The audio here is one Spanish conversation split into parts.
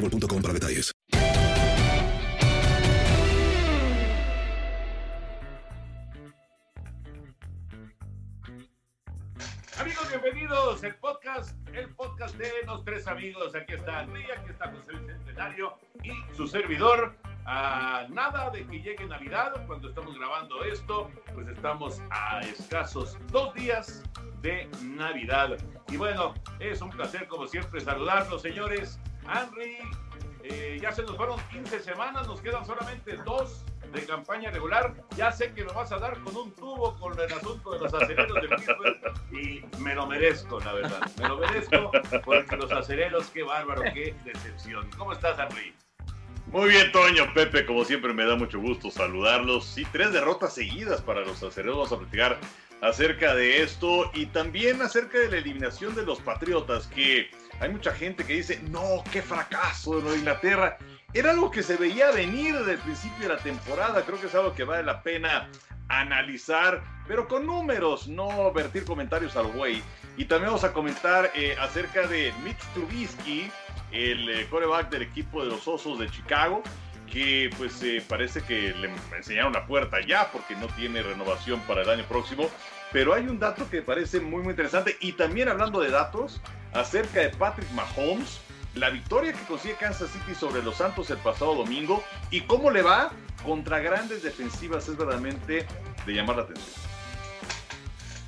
boostmobile.com para detalles. Amigos, bienvenidos al podcast, el podcast de los tres amigos. Aquí está André, aquí está José Bicentenario y su servidor. A nada de que llegue Navidad, cuando estamos grabando esto, pues estamos a escasos dos días de Navidad. Y bueno, es un placer como siempre saludarlos, señores. Henry, eh, ya se nos fueron 15 semanas, nos quedan solamente dos de campaña regular. Ya sé que lo vas a dar con un tubo con el asunto de los acereros del Pittsburgh y me lo merezco, la verdad. Me lo merezco porque los acereros, qué bárbaro, qué decepción. ¿Cómo estás, Henry? Muy bien, Toño, Pepe, como siempre me da mucho gusto saludarlos. Sí, tres derrotas seguidas para los acereros. Vamos a platicar acerca de esto y también acerca de la eliminación de los Patriotas, que hay mucha gente que dice, no, qué fracaso de Nueva Inglaterra. Era algo que se veía venir desde el principio de la temporada, creo que es algo que vale la pena analizar, pero con números, no vertir comentarios al güey. Y también vamos a comentar eh, acerca de Mitch Trubisky, el eh, coreback del equipo de los Osos de Chicago, que pues eh, parece que le enseñaron la puerta ya porque no tiene renovación para el año próximo. Pero hay un dato que parece muy, muy interesante. Y también hablando de datos, acerca de Patrick Mahomes, la victoria que consigue Kansas City sobre los Santos el pasado domingo y cómo le va contra grandes defensivas es verdaderamente de llamar la atención.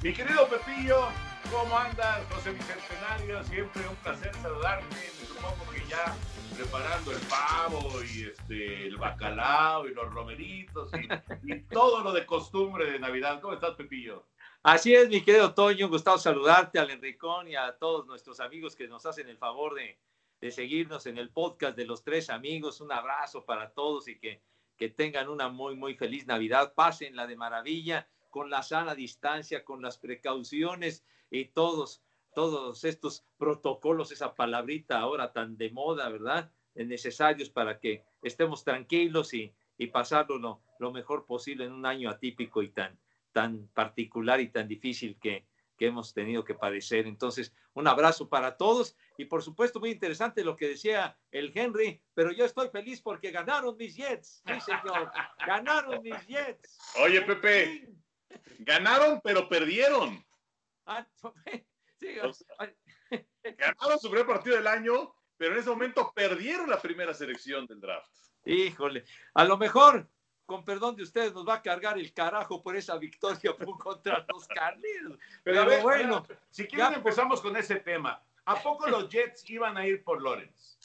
Mi querido Pepillo, ¿cómo andas? José Bicentenario, siempre un placer saludarte. Me supongo que ya preparando el pavo y este, el bacalao y los romeritos y, y todo lo de costumbre de Navidad. ¿Cómo estás, Pepillo? Así es, mi querido Toño, gustado saludarte al Enricón y a todos nuestros amigos que nos hacen el favor de, seguirnos en el podcast de los tres amigos. Un abrazo para todos y que, que tengan una muy, muy feliz Navidad. Pásenla de maravilla con la sana distancia, con las precauciones y todos, todos estos protocolos, esa palabrita ahora tan de moda, ¿verdad? Necesarios para que estemos tranquilos y, y pasarlo lo, lo mejor posible en un año atípico y tan, tan particular y tan difícil que, que hemos tenido que padecer. Entonces, un abrazo para todos y por supuesto muy interesante lo que decía el Henry, pero yo estoy feliz porque ganaron mis Jets, sí señor, ganaron mis Jets. Oye, Pepe, ganaron pero perdieron. Ah, sí, O sea, Ganaron su primer partido del año, pero en ese momento perdieron la primera selección del draft. híjole, a lo mejor, con perdón de ustedes, nos va a cargar el carajo por esa victoria contra los Carneros. Pero, Pero, a ver, bueno, si quieren ya- empezamos con ese tema. ¿A poco los Jets iban a ir por Lawrence?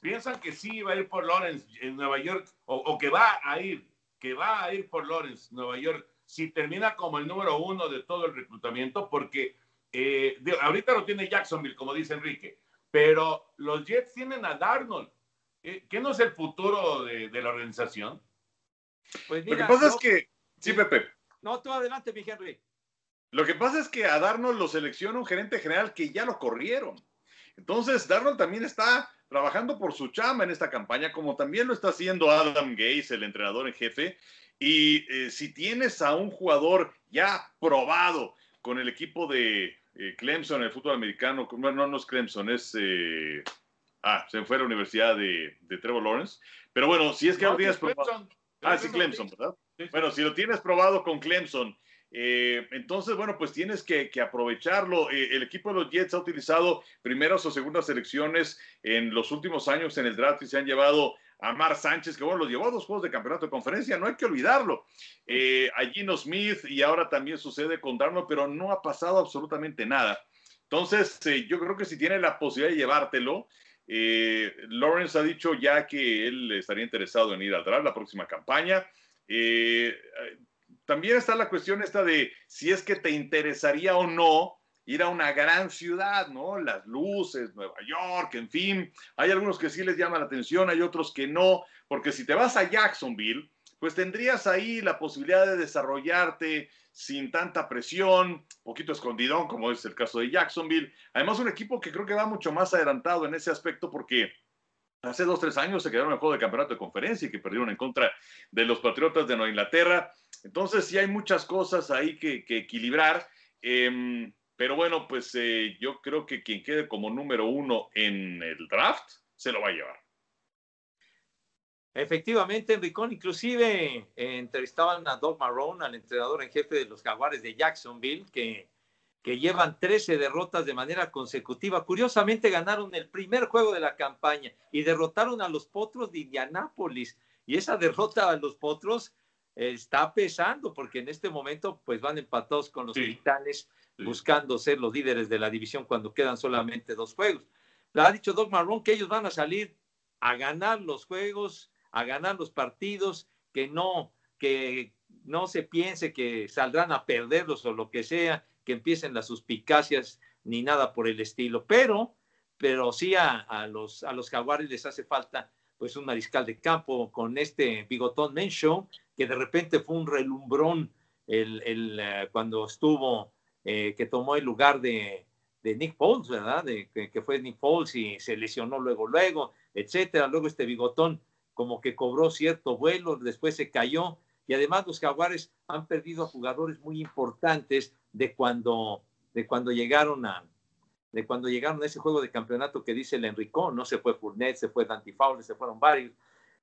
¿Piensan que sí iba a ir por Lawrence en Nueva York o, o que va a ir, que va a ir por Lawrence Nueva York si termina como el número uno de todo el reclutamiento? Porque eh, ahorita lo tiene Jacksonville, como dice Enrique, pero los Jets tienen a Darnold. ¿Qué, qué no es el futuro de, de la organización? Pues Lo que mira, pasa no- es que, sí, Pepe, No, tú adelante, mi Henry. lo que pasa es que a Darnold lo selecciona un gerente general que ya lo corrieron. Entonces, Darnold también está trabajando por su chamba en esta campaña, como también lo está haciendo Adam Gaze, el entrenador en jefe. Y eh, si tienes a un jugador ya probado con el equipo de eh, Clemson, el fútbol americano, no, no, no es Clemson, es... eh, ah, se fue a la universidad de, de Trevor Lawrence. Pero bueno, si es que No, sí, Clemson. Ah, sí, Clemson, ¿verdad? Bueno, si lo tienes probado con Clemson, eh, entonces, bueno, pues tienes que, que aprovecharlo. Eh, el equipo de los Jets ha utilizado primeras o segundas selecciones en los últimos años en el draft y se han llevado a Mar Sánchez, que bueno, los llevó a dos juegos de campeonato de conferencia, no hay que olvidarlo. Eh, a Gino Smith y ahora también sucede con Darnold, pero no ha pasado absolutamente nada. Entonces, eh, yo creo que si tiene la posibilidad de llevártelo, eh, Lawrence ha dicho ya que él estaría interesado en ir al draft la próxima campaña. Eh, también está la cuestión esta de si es que te interesaría o no ir a una gran ciudad, ¿no? Las luces, Nueva York, en fin. Hay algunos que sí les llama la atención, hay otros que no, porque si te vas a Jacksonville, pues tendrías ahí la posibilidad de desarrollarte sin tanta presión, poquito escondidón, como es el caso de Jacksonville. Además, un equipo que creo que va mucho más adelantado en ese aspecto porque hace dos, tres años se quedaron en juego de campeonato de conferencia y que perdieron en contra de los Patriotas de Nueva Inglaterra. Entonces, sí hay muchas cosas ahí que, que equilibrar. Em, pero bueno, pues eh, yo creo que quien quede como número uno en el draft se lo va a llevar. Efectivamente, Enricón, inclusive eh, entrevistaban a Doug Marrone, al entrenador en jefe de los Jaguares de Jacksonville, que, que llevan 13 derrotas de manera consecutiva. Curiosamente ganaron el primer juego de la campaña y derrotaron a los Potros de Indianápolis. Y esa derrota a los Potros eh, está pesando porque en este momento pues van empatados con los Sí. Titanes buscando ser los líderes de la división cuando quedan solamente dos juegos. Ha dicho Doug Marrone que ellos van a salir a ganar los juegos, a ganar los partidos, que no, que no se piense que saldrán a perderlos o lo que sea, que empiecen las suspicacias ni nada por el estilo. Pero, pero sí a, a los, a los jaguares les hace falta pues un mariscal de campo con este bigotón Menshow, que de repente fue un relumbrón el, el, eh, cuando estuvo, eh, que tomó el lugar de, de Nick Foles, ¿verdad? De, que, que fue Nick Foles y se lesionó luego, luego, etcétera. Luego este bigotón como que cobró cierto vuelo, después se cayó. Y además los jaguares han perdido a jugadores muy importantes de cuando, de cuando llegaron a de cuando llegaron ese juego de campeonato que dice el Enricón, ¿no? Se fue Fournette, se fue Dante Fowler, se fueron varios.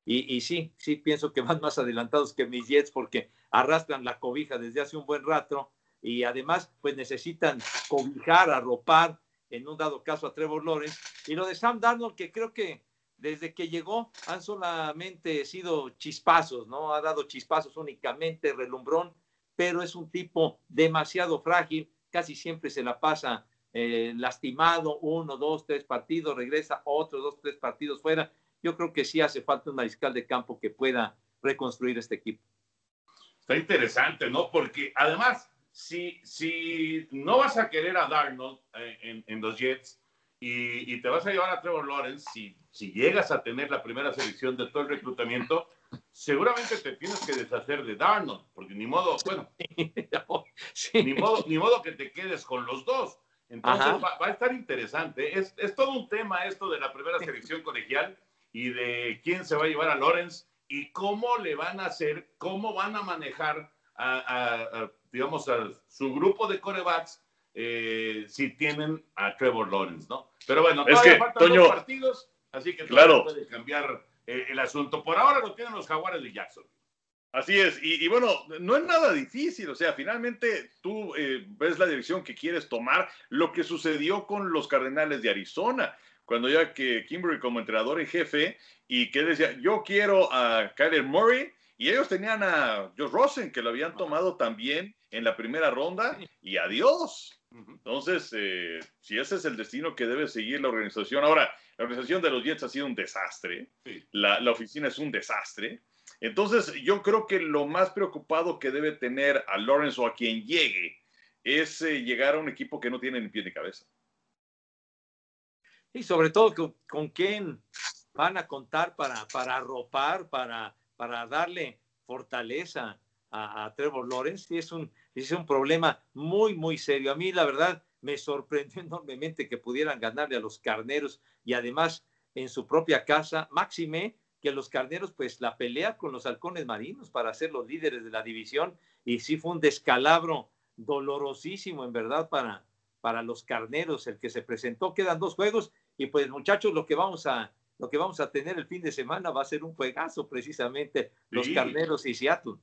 Y, y, sí, sí pienso que van más adelantados que mis Jets porque arrastran la cobija desde hace un buen rato y además pues necesitan cobijar, arropar en un dado caso a Trevor Lawrence. Y lo de Sam Darnold, que creo que desde que llegó han solamente sido chispazos, ¿no? Ha dado chispazos únicamente, relumbrón, pero es un tipo demasiado frágil, casi siempre se la pasa eh, lastimado, uno, dos, tres partidos, regresa otro, dos, tres partidos fuera. Yo creo que sí hace falta un mariscal de campo que pueda reconstruir este equipo. Está interesante, ¿no? Porque además, si, si no vas a querer a Darnold eh, en, en, los Jets y, y, te vas a llevar a Trevor Lawrence, si, si llegas a tener la primera selección de todo el reclutamiento, seguramente te tienes que deshacer de Darnold, porque ni modo, bueno, sí. ni, modo, ni modo que te quedes con los dos. Entonces va, va, a estar interesante. Es, es, todo un tema esto de la primera selección colegial y de quién se va a llevar a Lawrence y cómo le van a hacer, cómo van a manejar a, a, a digamos, a su grupo de corebacks eh, si tienen a Trevor Lawrence, ¿no? Pero bueno, es todavía que, faltan Toño, dos partidos, así que claro. puede cambiar eh, el asunto. Por ahora lo tienen los jaguares de Jackson. Así es, y, y, bueno, no es nada difícil, o sea, finalmente tú eh, ves la dirección que quieres tomar, lo que sucedió con los Cardenales de Arizona, cuando ya que Kimberly como entrenador en jefe, y que decía, yo quiero a Kyler Murray, y ellos tenían a Josh Rosen, que lo habían tomado también en la primera ronda, y adiós. Entonces, eh, si ese es el destino que debe seguir la organización, ahora, la organización de los Jets ha sido un desastre, sí. la, la oficina es un desastre, entonces, yo creo que lo más preocupado que debe tener a Lawrence o a quien llegue es eh, llegar a un equipo que no tiene ni pie ni cabeza. Y sobre todo con, con quién van a contar para, para arropar, para, para darle fortaleza a, Trevor Lawrence. Y es un, es un problema muy, muy serio. A mí, la verdad, me sorprendió enormemente que pudieran ganarle a los carneros y además en su propia casa. Máxime que los carneros, pues la pelea con los halcones marinos para ser los líderes de la división. Y sí fue un descalabro dolorosísimo, en verdad, para, para los carneros el que se presentó. Quedan dos juegos y pues muchachos, lo que vamos a, lo que vamos a tener el fin de semana va a ser un juegazo precisamente, los carneros y Seattle.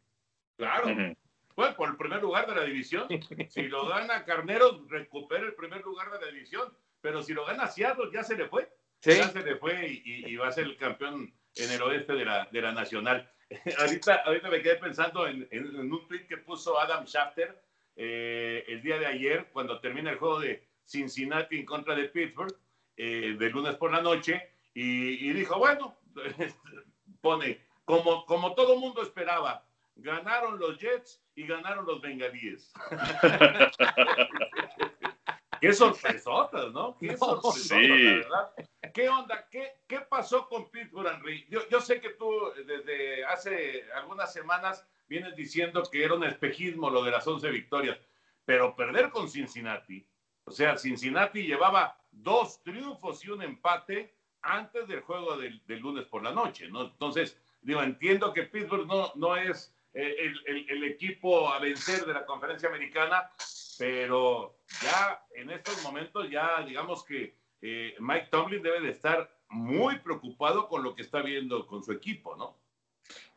Claro. Bueno, por el primer lugar de la división. Si lo gana Carneros, recupera el primer lugar de la división. Pero si lo gana Seattle, ya se le fue. Ya se le fue y, va a ser el campeón en el oeste de la, de la nacional. ahorita, ahorita me quedé pensando en, un tweet que puso Adam Schafter eh, el día de ayer, cuando termina el juego de Cincinnati en contra de Pittsburgh, eh, de lunes por la noche, y, y dijo, bueno, pone, como, como todo mundo esperaba, ganaron los Jets y ganaron los Bengalíes. Qué sorpresotas, ¿no? Qué sorpresotas, sí. verdad. ¿Qué onda? ¿Qué, ¿Qué, pasó con Pittsburgh, Henry? Yo, yo, sé que tú desde hace algunas semanas vienes diciendo que era un espejismo lo de las 11 victorias, pero perder con Cincinnati, o sea, Cincinnati llevaba dos triunfos y un empate antes del juego del, del lunes por la noche, ¿no? Entonces, digo, entiendo que Pittsburgh no, no es eh, el, equipo a vencer de la conferencia americana, pero ya en estos momentos ya digamos que eh, Mike Tomlin debe de estar muy preocupado con lo que está viendo con su equipo, ¿no?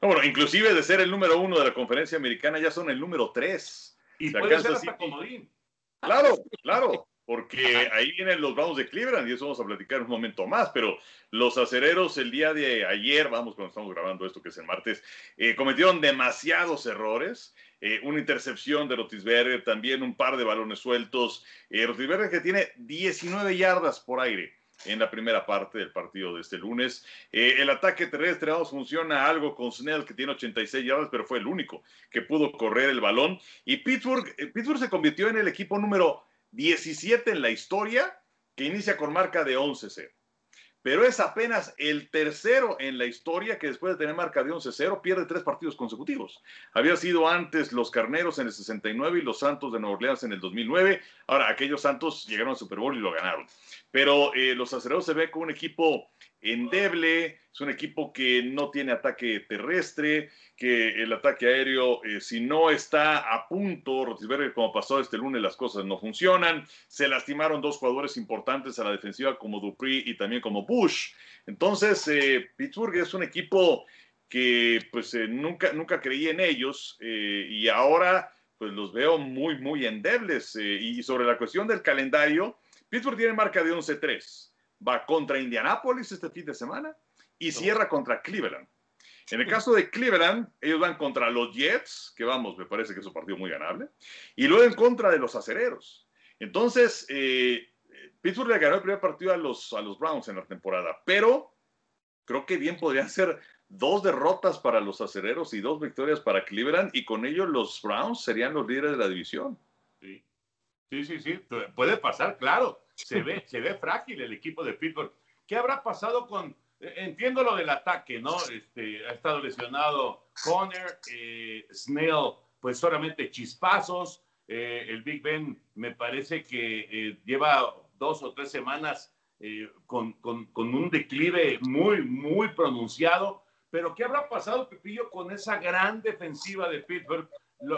bueno, inclusive de ser el número uno de la conferencia americana ya son el número tres. Y puede ser hasta comodín. Claro, claro porque ahí vienen los Browns de Cleveland y eso vamos a platicar un momento más, pero los acereros el día de ayer, vamos cuando estamos grabando esto que es el martes, eh, cometieron demasiados errores, eh, una intercepción de Rotisberger, también un par de balones sueltos, eh, Rotisberger que tiene 19 yardas por aire en la primera parte del partido de este lunes. Eh, el ataque terrestre funciona algo con Snell, que tiene 86 yardas, pero fue el único que pudo correr el balón. Y Pittsburgh, Pittsburgh se convirtió en el equipo número 17 en la historia que inicia con marca de 11-0. Pero es apenas el tercero en la historia que después de tener marca de 11-0 pierde tres partidos consecutivos. Había sido antes los Carneros en el 69 y los Santos de Nueva Orleans en el 2009. Ahora, aquellos Santos llegaron al Super Bowl y lo ganaron. Pero eh, los Acereros se ve como un equipo endeble, es un equipo que no tiene ataque terrestre, que el ataque aéreo, eh, si no está a punto, Rotisberger, como pasó este lunes, las cosas no funcionan. Se lastimaron dos jugadores importantes a la defensiva como Dupree y también como Bush. Entonces, eh, Pittsburgh es un equipo que pues eh, nunca, nunca creí en ellos y ahora pues los veo muy, muy endebles. y sobre la cuestión del calendario, Pittsburgh tiene marca de 11-3 va contra Indianapolis este fin de semana y cierra contra Cleveland. En el caso de Cleveland, ellos van contra los Jets, que vamos, me parece que es un partido muy ganable, y luego en contra de los acereros. Entonces, eh, Pittsburgh le ganó el primer partido a los, a los Browns en la temporada, pero creo que bien podrían ser dos derrotas para los acereros y dos victorias para Cleveland, y con ello los Browns serían los líderes de la división. Sí, sí, sí, sí. puede pasar, claro se ve, se ve frágil el equipo de Pittsburgh. ¿Qué habrá pasado con, eh, entiendo lo del ataque, ¿no? Este, ha estado lesionado Conner, eh, Snell, pues solamente chispazos. Eh, el Big Ben me parece que lleva dos o tres semanas con, con, con, un declive muy, muy pronunciado. Pero ¿qué habrá pasado, Pepillo, con esa gran defensiva de Pittsburgh?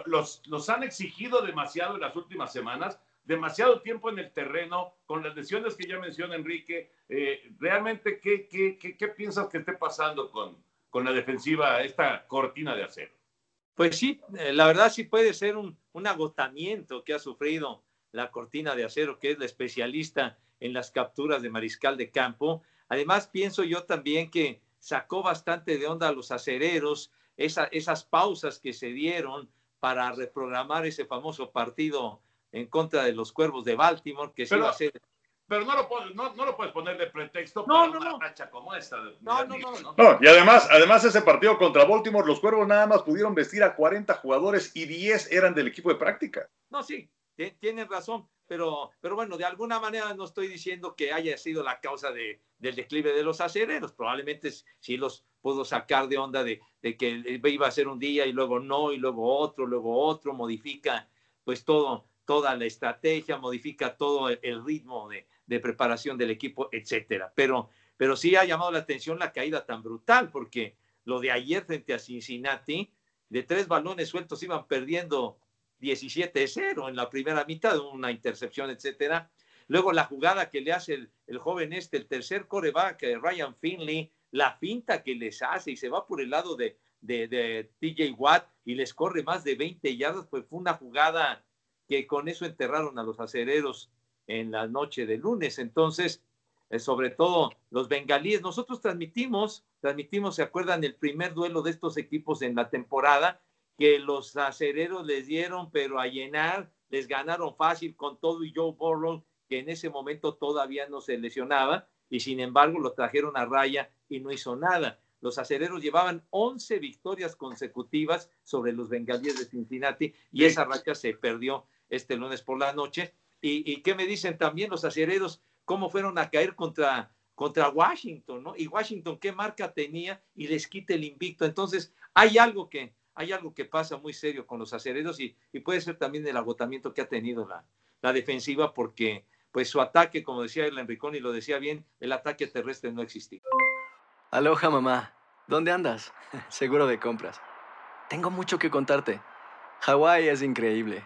Los, los han exigido demasiado en las últimas semanas demasiado tiempo en el terreno, con las lesiones que ya menciona Enrique. Eh, ¿Realmente qué, qué, qué, piensas que esté pasando con, con la defensiva, esta cortina de acero? Pues sí, eh, la verdad sí puede ser un, un agotamiento que ha sufrido la cortina de acero, que es la especialista en las capturas de mariscal de campo. Además, pienso yo también que sacó bastante de onda a los acereros, esa, esas pausas que se dieron para reprogramar ese famoso partido en contra de los cuervos de Baltimore, que pero, se iba a hacer. Pero no lo, no, no lo puedes poner de pretexto no, para no, una no. racha como esta. No, no, no, no. y además, además ese partido contra Baltimore, los cuervos nada más pudieron vestir a 40 jugadores y 10 eran del equipo de práctica. No, sí, tienes razón. pero, pero bueno, de alguna manera no estoy diciendo que haya sido la causa de, del declive de los acereros. Probablemente sí los puedo sacar de onda de, de, que iba a ser un día y luego no, y luego otro, luego otro, modifica pues todo, toda la estrategia, modifica todo el ritmo de, de preparación del equipo, etcétera. Pero, pero sí ha llamado la atención la caída tan brutal, porque lo de ayer frente a Cincinnati, de tres balones sueltos iban perdiendo 17-0 en la primera mitad, una intercepción, etcétera. Luego la jugada que le hace el, el joven este, el tercer coreback, eh, Ryan Finley, la finta que les hace y se va por el lado de, de, de TJ Watt y les corre más de 20 yardas, pues fue una jugada que con eso enterraron a los acereros en la noche de lunes. Entonces, eh, sobre todo los bengalíes, nosotros transmitimos, transmitimos, ¿se acuerdan el primer duelo de estos equipos en la temporada? Que los acereros les dieron, pero a llenar, les ganaron fácil con todo y Joe Burrow, que en ese momento todavía no se lesionaba, y sin embargo lo trajeron a raya y no hizo nada. Los acereros llevaban 11 victorias consecutivas sobre los bengalíes de Cincinnati y esa racha se perdió este lunes por la noche. ¿Y, qué me dicen también los acereros? ¿Cómo fueron a caer contra, contra Washington? ¿no? Y Washington, ¿qué marca tenía? Y les quita el invicto. Entonces, hay algo que, hay algo que pasa muy serio con los acereros y, y puede ser también el agotamiento que ha tenido la, la defensiva porque pues su ataque, como decía el Enricón y lo decía bien, el ataque terrestre no existía. Aloha mamá, ¿dónde andas? Seguro de compras. Tengo mucho que contarte. Hawái es increíble.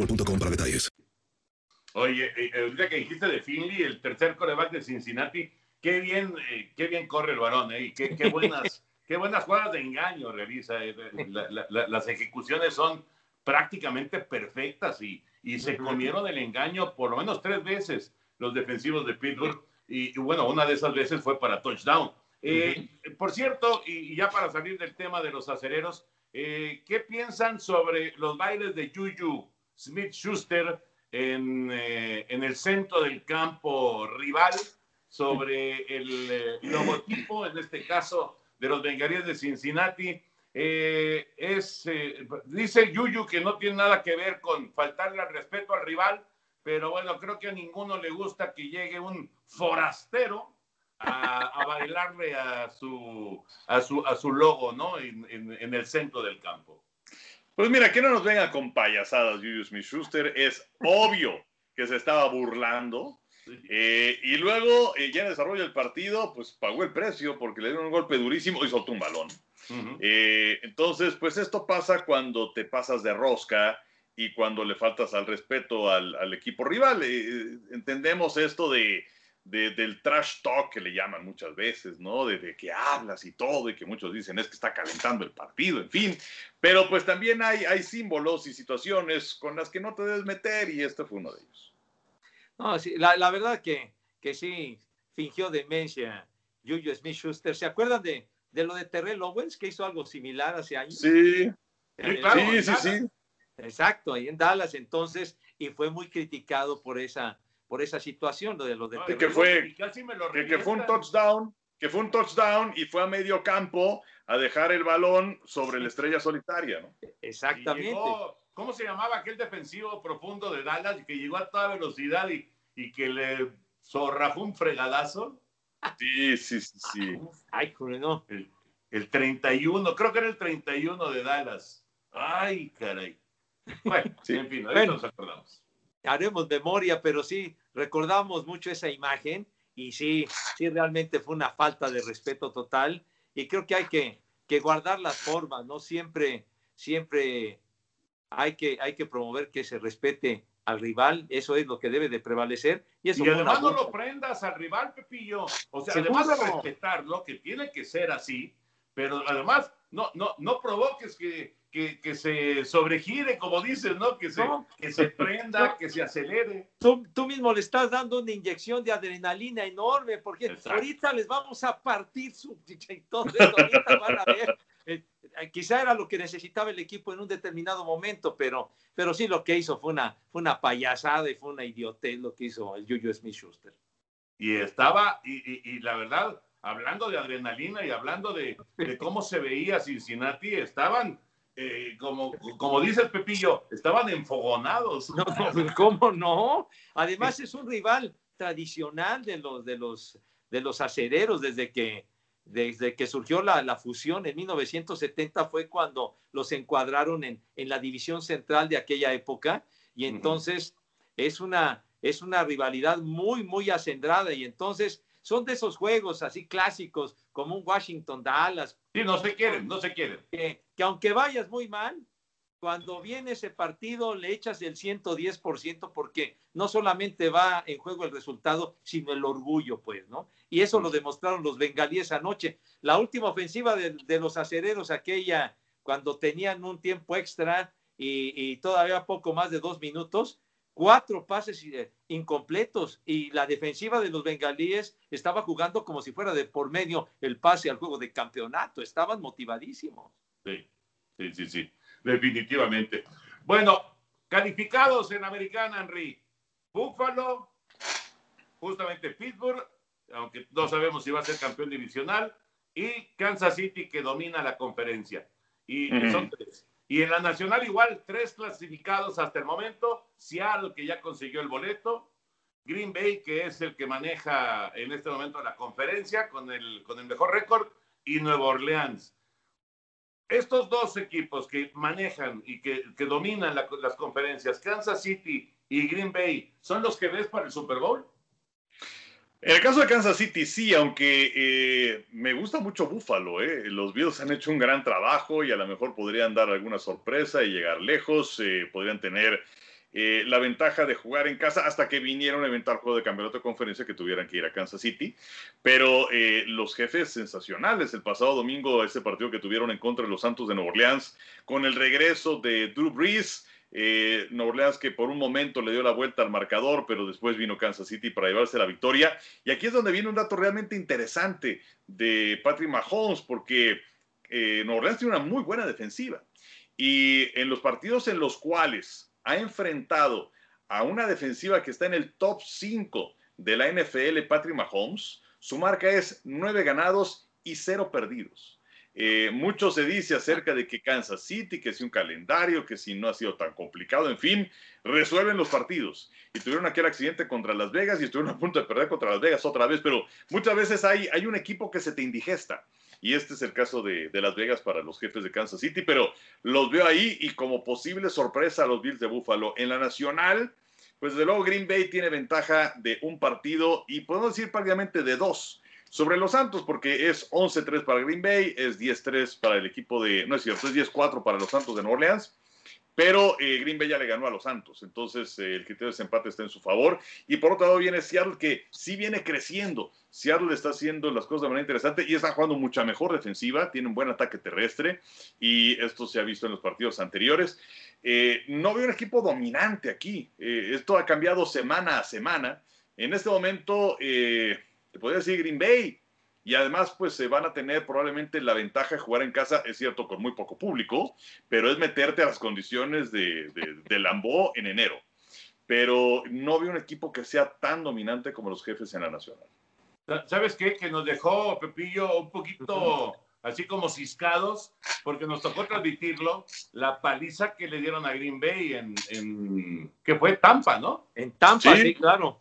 boostmobile.com para detalles. Oye, eh, eh, ahorita que dijiste de Finley, el tercer coreback de Cincinnati, qué bien, eh, qué bien corre el varón, ¿eh? Y qué, qué buenas, qué buenas jugadas de engaño realiza. eh, la- la- la- las ejecuciones son prácticamente perfectas y, y se comieron el engaño por lo menos tres veces los defensivos de Pittsburgh. Y, y bueno, una de esas veces fue para touchdown. Eh, Por cierto, y, y ya para salir del tema de los acereros, eh, ¿qué piensan sobre los bailes de Juju Smith Schuster en, eh, en el centro del campo rival sobre el eh, logotipo, en este caso de los bengalíes de Cincinnati? Eh, es, eh, dice Yuyu que no tiene nada que ver con faltarle al respeto al rival, pero bueno, creo que a ninguno le gusta que llegue un forastero a, a bailarle a su, a su, a su logo, ¿no? En, en- en el centro del campo. Pues mira, que no nos venga con payasadas, Julius Smith Schuster. Es obvio que se estaba burlando. Eh, y luego, eh, ya en desarrollo del partido, pues pagó el precio porque le dieron un golpe durísimo y soltó un balón. Eh, entonces, pues esto pasa cuando te pasas de rosca y cuando le faltas al respeto al, al equipo rival. Entendemos esto de, del trash talk que le llaman muchas veces, ¿no? De, de, que hablas y todo, y que muchos dicen es que está calentando el partido, en fin. Pero pues también hay, hay símbolos y situaciones con las que no te debes meter, y este fue uno de ellos. No, sí, la, la verdad que, que sí, fingió demencia Juju Smith Schuster. ¿Se acuerdan de, de lo de Terrell Owens, que hizo algo similar hace años? Sí, sí, sí, sí. Exacto, ahí en Dallas entonces, y fue muy criticado por esa, por esa situación, lo de lo de no, que fue, que, que, fue un touchdown, que fue un touchdown y fue a medio campo a dejar el balón sobre la estrella solitaria, ¿no? Exactamente. Llegó, ¿Cómo se llamaba aquel defensivo profundo de Dallas que llegó a toda velocidad y, y que le zorrajó un fregadazo? Sí, sí, sí, sí. Ay, no. El, el 31, creo que era el 31 de Dallas. Ay, caray. Bueno, sí. en fin, ahorita bueno, nos acordamos. Haremos memoria, pero sí, recordamos mucho esa imagen y sí, sí, realmente fue una falta de respeto total y creo que hay que, que guardar las formas, ¿no? Siempre, siempre hay que, hay que promover que se respete al rival, eso es lo que debe de prevalecer. Y, eso y además no lo prendas al rival, Pepillo. O sea, ¿Seguro? además de respetarlo, que tiene que ser así, pero además no, no, no provoques que, que, que, se sobregire, como dices, ¿no? Que se, no. que se prenda, que se acelere. Tú, tú, mismo le estás dando una inyección de adrenalina enorme, porque Exacto. ahorita les vamos a partir su... Entonces, ahorita van a ver. Eh, quizá era lo que necesitaba el equipo en un determinado momento, pero, pero sí lo que hizo fue una, fue una payasada y fue una idiotez lo que hizo el Juju Smith Schuster. Y estaba, y, y, y la verdad, hablando de adrenalina y hablando de, de cómo se veía Cincinnati, estaban eh, como, como dice el Pepillo, estaban enfogonados. No, ¿Cómo no? Además es un rival tradicional de los, de los, de los acereros desde que, desde que surgió la, la, fusión en 1970 fue cuando los encuadraron en, en, la división central de aquella época y entonces uh -huh. es, una, es una rivalidad muy, muy acendrada y entonces son de esos juegos así clásicos como un Washington Dallas. Sí, no se quieren, no se quieren. Que, que aunque vayas muy mal, cuando viene ese partido le echas el 110% porque no solamente va en juego el resultado, sino el orgullo, pues, ¿no? Y eso lo demostraron los bengalíes anoche. La última ofensiva de, de los acereros, aquella cuando tenían un tiempo extra y, y, todavía poco más de dos minutos, cuatro pases eh, incompletos y la defensiva de los bengalíes estaba jugando como si fuera de por medio el pase al juego de campeonato. Estaban motivadísimos. Sí, sí, sí, sí definitivamente. Bueno, calificados en Americana, Henry. Buffalo, justamente Pittsburgh, aunque no sabemos si va a ser campeón divisional, y Kansas City que domina la conferencia. Y son tres. Y en la nacional igual, tres clasificados hasta el momento. Seattle que ya consiguió el boleto. Green Bay que es el que maneja en este momento la conferencia con el, con el mejor récord. Y Nueva Orleans estos dos equipos que manejan y que, dominan la, las conferencias, Kansas City y Green Bay, ¿son los que ves para el Super Bowl? En el caso de Kansas City, sí, aunque eh, me gusta mucho Buffalo. Eh. Los Bills han hecho un gran trabajo y a lo mejor podrían dar alguna sorpresa y llegar lejos. Eh, podrían tener eh, la ventaja de jugar en casa hasta que vinieron a inventar juego de campeonato de conferencia que tuvieran que ir a Kansas City. Pero eh, los jefes sensacionales, el pasado domingo, ese partido que tuvieron en contra de los Santos de Nueva Orleans, con el regreso de Drew Brees, eh, Orleans que por un momento le dio la vuelta al marcador, pero después vino Kansas City para llevarse la victoria. Y aquí es donde viene un dato realmente interesante de Patrick Mahomes, porque eh, Orleans tiene una muy buena defensiva. Y en los partidos en los cuales ha enfrentado a una defensiva que está en el top 5 de la NFL, Patrick Mahomes, su marca es 9 ganados y 0 perdidos. Eh, mucho se dice acerca de que Kansas City, que si un calendario, que si no ha sido tan complicado, en fin, resuelven los partidos. Y tuvieron aquel accidente contra Las Vegas y estuvieron a punto de perder contra Las Vegas otra vez, pero muchas veces hay, hay un equipo que se te indigesta. Y este es el caso de, de, Las Vegas para los jefes de Kansas City, pero los veo ahí y como posible sorpresa a los Bills de Buffalo. En la nacional, pues de luego Green Bay tiene ventaja de un partido y podemos decir prácticamente de dos sobre los Santos, porque es 11-3 para Green Bay, es 10-3 para el equipo de, no es cierto, es 10-4 para los Santos de Nueva Orleans. Pero eh, Green Bay ya le ganó a los Santos, entonces eh, el criterio de desempate está en su favor. Y por otro lado viene Seattle, que sí viene creciendo. Seattle está haciendo las cosas de manera interesante y está jugando mucha mejor defensiva, tiene un buen ataque terrestre y esto se ha visto en los partidos anteriores. Eh, no veo un equipo dominante aquí, esto ha cambiado semana a semana. En este momento, te podría decir Green Bay, y además pues se van a tener probablemente la ventaja de jugar en casa, es cierto, con muy poco público, pero es meterte a las condiciones de, de, Lambó en enero. Pero no veo un equipo que sea tan dominante como los jefes en la Nacional. ¿Sabes qué? Que nos dejó Pepillo un poquito así como ciscados, porque nos tocó transmitirlo, la paliza que le dieron a Green Bay en, en que fue Tampa, ¿no? En Tampa, sí claro.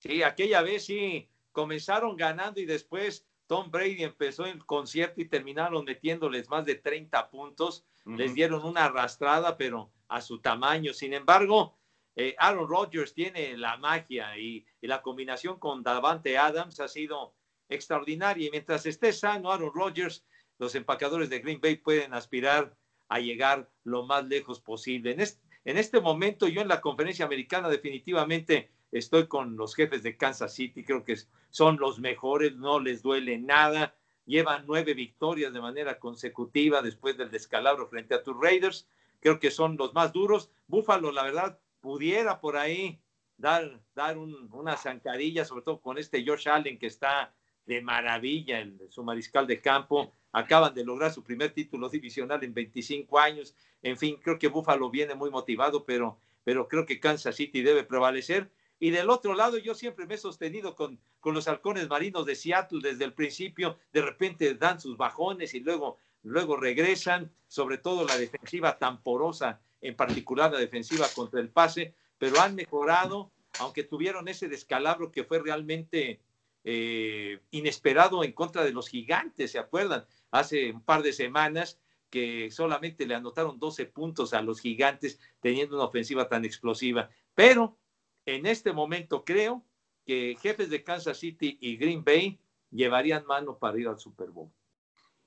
Sí, aquella vez sí comenzaron ganando y después Tom Brady empezó el concierto y terminaron metiéndoles más de 30 puntos. Les dieron una arrastrada, pero a su tamaño. Sin embargo, eh, Aaron Rodgers tiene la magia y, la combinación con Davante Adams ha sido extraordinaria. Y mientras esté sano Aaron Rodgers, los empacadores de Green Bay pueden aspirar a llegar lo más lejos posible. En este, en este momento, yo en la conferencia americana definitivamente estoy con los jefes de Kansas City, creo que son los mejores, no les duele nada, llevan nueve victorias de manera consecutiva después del descalabro frente a tus Raiders, creo que son los más duros. Búfalo, la verdad, pudiera por ahí dar, dar una zancadilla, sobre todo con este Josh Allen que está de maravilla en su mariscal de campo. Acaban de lograr su primer título divisional en 25 años. En fin, creo que Búfalo viene muy motivado, pero, pero creo que Kansas City debe prevalecer. Y del otro lado, yo siempre me he sostenido con, con los halcones marinos de Seattle desde el principio. De repente dan sus bajones y luego, luego regresan, sobre todo la defensiva tan porosa, en particular la defensiva contra el pase, pero han mejorado, aunque tuvieron ese descalabro que fue realmente eh, inesperado en contra de los gigantes, ¿se acuerdan? Hace un par de semanas que solamente le anotaron 12 puntos a los gigantes teniendo una ofensiva tan explosiva. Pero en este momento creo que jefes de Kansas City y Green Bay llevarían mano para ir al Super Bowl.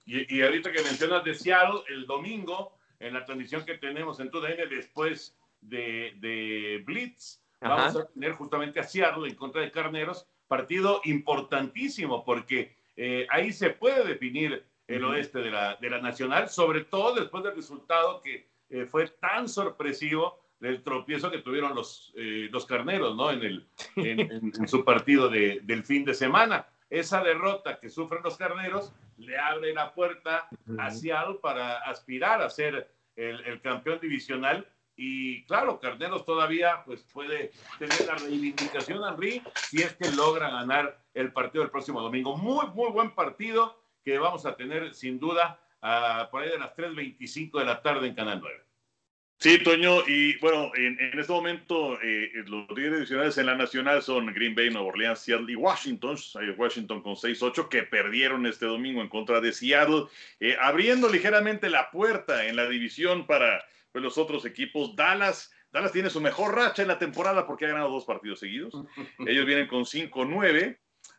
Y, ahorita que mencionas de Seattle, el domingo, en la transmisión que tenemos en TUDN después de, Blitz, vamos a tener justamente a Seattle en contra de Carneros, partido importantísimo porque eh, ahí se puede definir el oeste de la, de la Nacional, sobre todo después del resultado que eh, fue tan sorpresivo del tropiezo que tuvieron los, eh, los carneros, ¿no? En, el, en, su partido de, del fin de semana. Esa derrota que sufren los carneros le abre la puerta a Seattle para aspirar a ser el, el, campeón divisional. Y claro, Carneros todavía pues, puede tener la reivindicación RI si es que logra ganar el partido del próximo domingo. Muy, muy buen partido que vamos a tener sin duda a, por ahí de las 3.25 de la tarde en Canal 9. Sí, Toño, y bueno, en, este momento eh, los líderes divisionales en la nacional son Green Bay, Nueva Orleans, Seattle y Washington. Washington con 6-8 que perdieron este domingo en contra de Seattle, eh, abriendo ligeramente la puerta en la división para pues, los otros equipos. Dallas, Dallas tiene su mejor racha en la temporada porque ha ganado dos partidos seguidos. Ellos vienen con 5-9.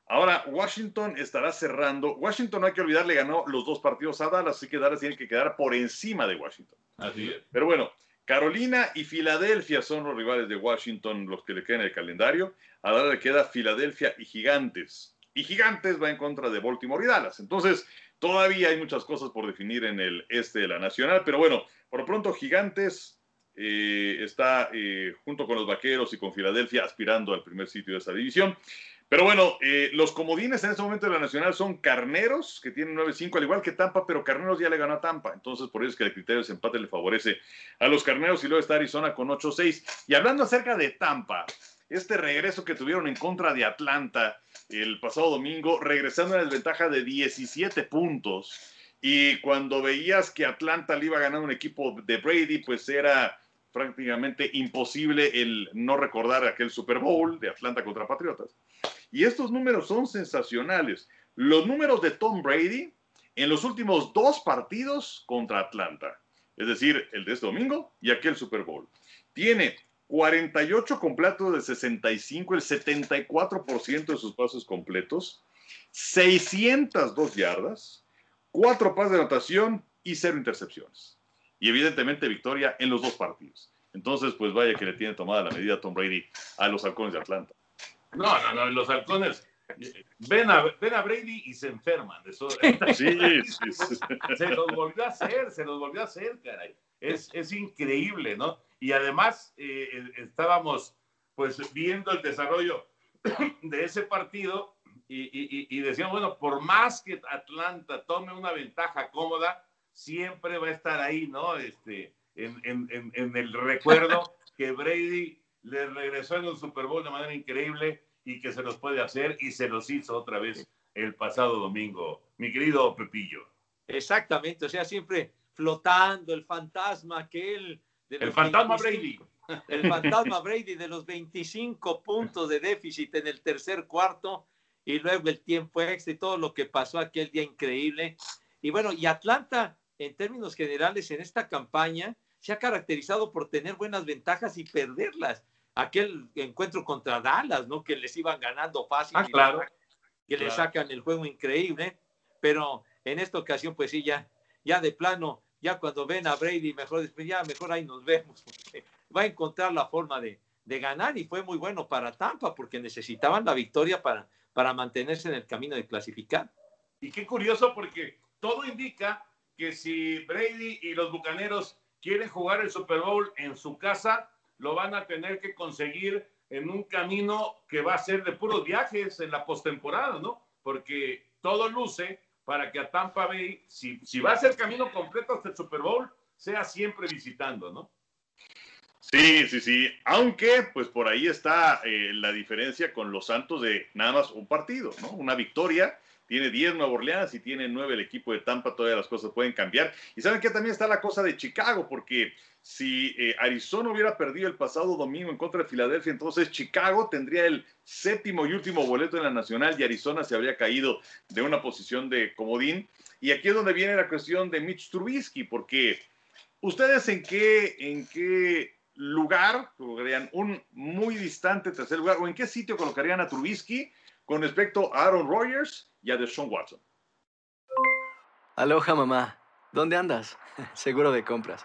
Ahora, Washington estará cerrando. Washington, no hay que olvidar, le ganó los dos partidos a Dallas, así que Dallas tiene que quedar por encima de Washington. Así es. Pero bueno, Carolina y Filadelfia son los rivales de Washington, los que le quedan en el calendario. Ahora le queda Filadelfia y Gigantes. Y Gigantes va en contra de Baltimore y Dallas. Entonces, todavía hay muchas cosas por definir en el este de la Nacional. Pero bueno, por lo pronto, Gigantes eh, está eh, junto con los Vaqueros y con Filadelfia aspirando al primer sitio de esa división. Pero bueno, eh, los comodines en este momento de la Nacional son Carneros, que tienen 9-5, al igual que Tampa, pero Carneros ya le ganó a Tampa. Entonces, por eso es que el criterio de empate le favorece a los Carneros y luego está Arizona con 8-6. Y hablando acerca de Tampa, este regreso que tuvieron en contra de Atlanta el pasado domingo, regresando en desventaja de 17 puntos. Y cuando veías que Atlanta le iba a ganar un equipo de Brady, pues era prácticamente imposible el no recordar aquel Super Bowl de Atlanta contra Patriotas. Y estos números son sensacionales. Los números de Tom Brady en los últimos dos partidos contra Atlanta, es decir, el de este domingo y aquel Super Bowl. Tiene 48 completos de 65, el 74% de sus pasos completos, 602 yardas, 4 pases de anotación y 0 intercepciones. y evidentemente victoria en los dos partidos. Entonces, pues vaya que le tiene tomada la medida Tom Brady a los halcones de Atlanta. No, no, no, los halcones ven a, ven a Brady y se enferman. Eso, sí, Se los volvió a hacer, se los volvió a hacer, caray. Es, es increíble, ¿no? Y además eh, eh, estábamos pues viendo el desarrollo de ese partido y, y, y, decíamos, bueno, por más que Atlanta tome una ventaja cómoda, siempre va a estar ahí, ¿no? Este, en, en, en el recuerdo que Brady le regresó en un Super Bowl de manera increíble y que se los puede hacer y se los hizo otra vez el pasado domingo, mi querido Pepillo. Exactamente, o sea, siempre flotando el fantasma aquel. De el fantasma Brady. El fantasma Brady de los 25 puntos de déficit en el tercer cuarto y luego el tiempo extra y todo lo que pasó aquel día increíble. Y bueno, y Atlanta, en términos generales, en esta campaña, se ha caracterizado por tener buenas ventajas y perderlas aquel encuentro contra Dallas, ¿no? Que les iban ganando fácil. Ah, claro. Que le sacan el juego increíble. Pero en esta ocasión, pues sí, ya, ya de plano, ya cuando ven a Brady, mejor, ya mejor ahí nos vemos. Va a encontrar la forma de, de ganar y fue muy bueno para Tampa porque necesitaban la victoria para, para mantenerse en el camino de clasificar. Y qué curioso porque todo indica que si Brady y los Bucaneros quieren jugar el Super Bowl en su casa, lo van a tener que conseguir en un camino que va a ser de puros viajes en la postemporada, ¿no? Porque todo luce para que a Tampa Bay, si, si va a ser camino completo hasta el Super Bowl, sea siempre visitando, ¿no? Sí, sí, sí. Aunque, pues por ahí está eh, la diferencia con los Santos de nada más un partido, ¿no? Una victoria tiene 10 Nueva Orleans y tiene 9 el equipo de Tampa, todavía las cosas pueden cambiar. Y saben que también está la cosa de Chicago, porque si eh, Arizona hubiera perdido el pasado domingo en contra de Filadelfia, entonces Chicago tendría el séptimo y último boleto en la nacional y Arizona se habría caído de una posición de comodín. Y aquí es donde viene la cuestión de Mitch Trubisky, porque ustedes en qué, en qué lugar colocarían un muy distante tercer lugar o en qué sitio colocarían a Trubisky con respecto a Aaron Rodgers y a Deshaun Watson. Aloha mamá, ¿dónde andas? Seguro de compras.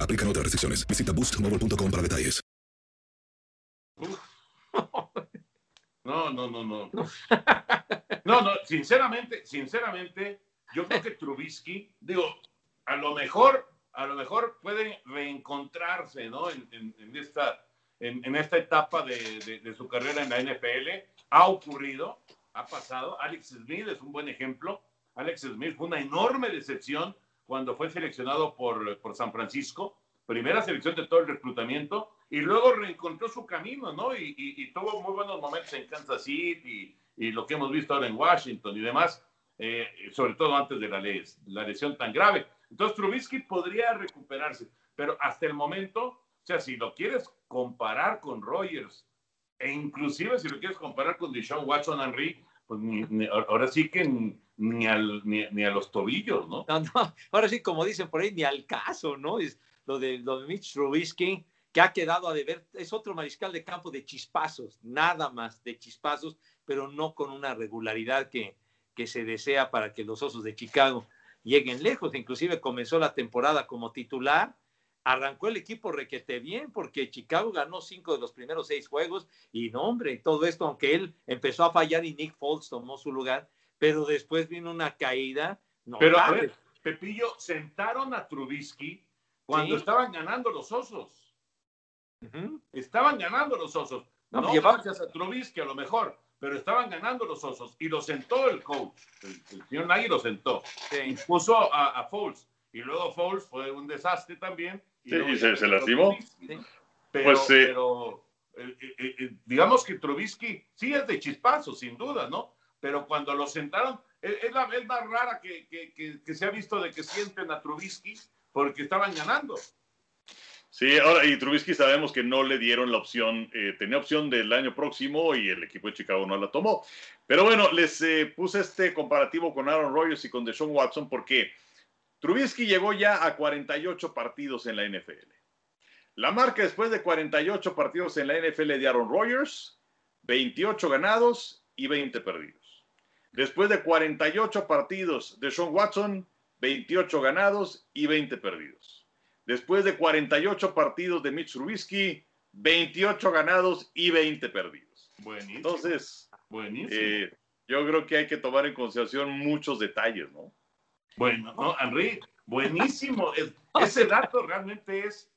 Aplican otras restricciones. Visita boostmobile.com para detalles. No, no, no, no. No, no, sinceramente, sinceramente, yo creo que Trubisky, digo, a lo mejor, a lo mejor puede reencontrarse, ¿no? En, en- en esta, en, en esta etapa de, de- de su carrera en la NFL. Ha ocurrido, ha pasado. Alex Smith es un buen ejemplo. Alex Smith fue una enorme decepción cuando fue seleccionado por, por San Francisco. Primera selección de todo el reclutamiento y luego reencontró su camino, ¿no? Y, y, tuvo muy buenos momentos en Kansas City y, y, lo que hemos visto ahora en Washington y demás, eh, sobre todo antes de la, la lesión tan grave. Entonces Trubisky podría recuperarse, pero hasta el momento, o sea, si lo quieres comparar con Rogers, e inclusive si lo quieres comparar con Deshaun Watson Henry, pues ahora sí que ni, al, ni, a los tobillos, ¿no? ¿no? No, ahora sí, como dicen por ahí, ni al caso, ¿no? Es lo de, lo de Mitch Trubisky, que ha quedado a deber, es otro mariscal de campo de chispazos, nada más de chispazos, pero no con una regularidad que, que se desea para que los Osos de Chicago lleguen lejos. Inclusive comenzó la temporada como titular, arrancó el equipo requete bien porque Chicago ganó cinco de los primeros seis juegos y no, hombre, todo esto, aunque él empezó a fallar y Nick Foles tomó su lugar, pero después vino una caída. pero a ver, Pepillo, sentaron a Trubisky cuando estaban ganando los Osos. Estaban ganando los osos. No, no gracias a Trubisky a lo mejor, pero estaban ganando los osos y lo sentó el coach. El, señor Nagy lo sentó. Y puso a, a Foles. Y luego Foles fue un desastre también. Y, se, se, lastimó. Pero, pues, pero eh, eh, eh, digamos que Trubisky sí es de chispazo, sin duda, ¿no? Pero cuando lo sentaron, es, la, vez más rara que, se ha visto de que sienten a Trubisky porque estaban ganando. Sí, ahora, y Trubisky sabemos que no le dieron la opción, eh, tenía opción del año próximo y el equipo de Chicago no la tomó. Pero bueno, les eh, puse este comparativo con Aaron Rodgers y con Deshaun Watson porque Trubisky llegó ya a 48 partidos en la NFL. La marca después de 48 partidos en la NFL de Aaron Rodgers, 28 ganados y 20 perdidos. Después de 48 partidos de Sean Watson, 28 ganados y 20 perdidos. Después de 48 partidos de Mitch Trubisky, 28 ganados y 20 perdidos. Buenísimo. Entonces, eh, yo creo que hay que tomar en consideración muchos detalles, ¿no? Bueno, no, Henry, buenísimo. Ese dato realmente es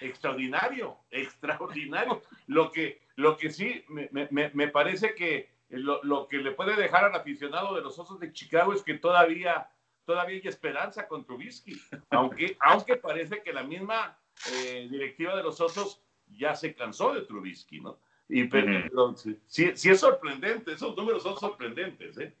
extraordinario, extraordinario. Lo que, lo que sí me, parece que lo, lo, que le puede dejar al aficionado de los Osos de Chicago es que todavía todavía hay esperanza con Trubisky, aunque, aunque parece que la misma eh, directiva de los Osos ya se cansó de Trubisky, ¿no? Y pero, sí, es sorprendente, esos números son sorprendentes, ¿eh?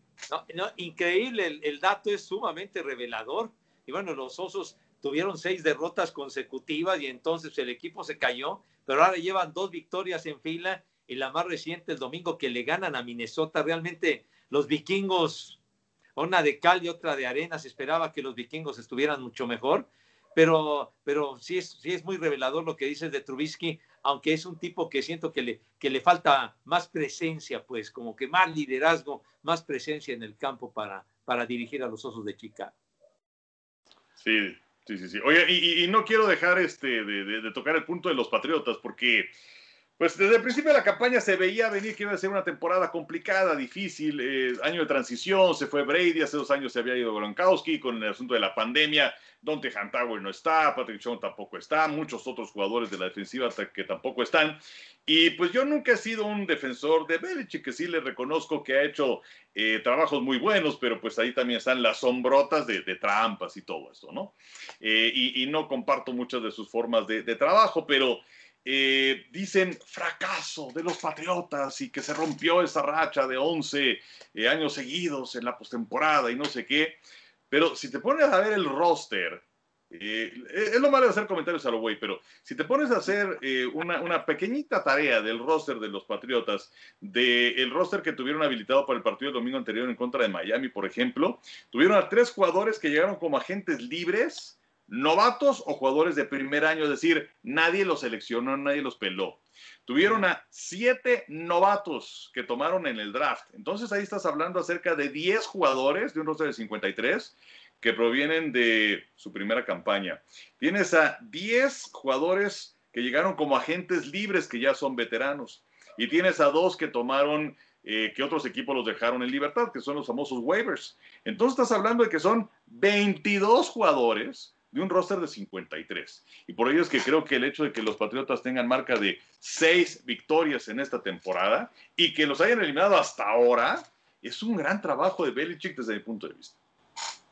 No, increíble, el, el, dato es sumamente revelador. Y bueno, los Osos tuvieron seis derrotas consecutivas y entonces el equipo se cayó, pero ahora llevan dos victorias en fila y la más reciente el domingo que le ganan a Minnesota. Realmente los vikingos una de cal y otra de arena. Se esperaba que los vikingos estuvieran mucho mejor, pero, pero sí, es, sí es muy revelador lo que dices de Trubisky, aunque es un tipo que siento que le, que le falta más presencia, pues como que más liderazgo, más presencia en el campo para, para dirigir a los Osos de Chicago. Sí, sí, sí, sí. Oye, y, no quiero dejar este de, tocar el punto de los Patriotas, porque pues desde el principio de la campaña se veía venir que iba a ser una temporada complicada, difícil, eh, año de transición, se fue Brady, hace dos años se había ido Gronkowski con el asunto de la pandemia, Dante Hightower no está, Patrick Chung tampoco está, muchos otros jugadores de la defensiva que tampoco están. Y pues yo nunca he sido un defensor de Belichick, que sí le reconozco que ha hecho eh, trabajos muy buenos, pero pues ahí también están las sombrotas de, trampas y todo esto, ¿no? Eh, y, no comparto muchas de sus formas de, de trabajo, pero eh, dicen fracaso de los Patriotas y que se rompió esa racha de 11 eh, años seguidos en la postemporada y no sé qué. Pero si te pones a ver el roster, eh, es lo malo de hacer comentarios a lo güey, pero si te pones a hacer una, una, pequeñita tarea del roster de los Patriotas, del roster que tuvieron habilitado para el partido domingo anterior en contra de Miami, por ejemplo, tuvieron a tres jugadores que llegaron como agentes libres novatos o jugadores de primer año, es decir, nadie los seleccionó, nadie los peló. Tuvieron a siete novatos que tomaron en el draft. Entonces ahí estás hablando acerca de 10 jugadores de un roster de 53 que provienen de su primera campaña. Tienes a 10 jugadores que llegaron como agentes libres que ya son veteranos. Y tienes a dos que tomaron, eh, que otros equipos los dejaron en libertad, que son los famosos waivers. Entonces estás hablando de que son 22 jugadores de un roster de 53. Y por ello es que creo que el hecho de que los Patriotas tengan marca de seis victorias en esta temporada y que los hayan eliminado hasta ahora, es un gran trabajo de Belichick desde mi punto de vista.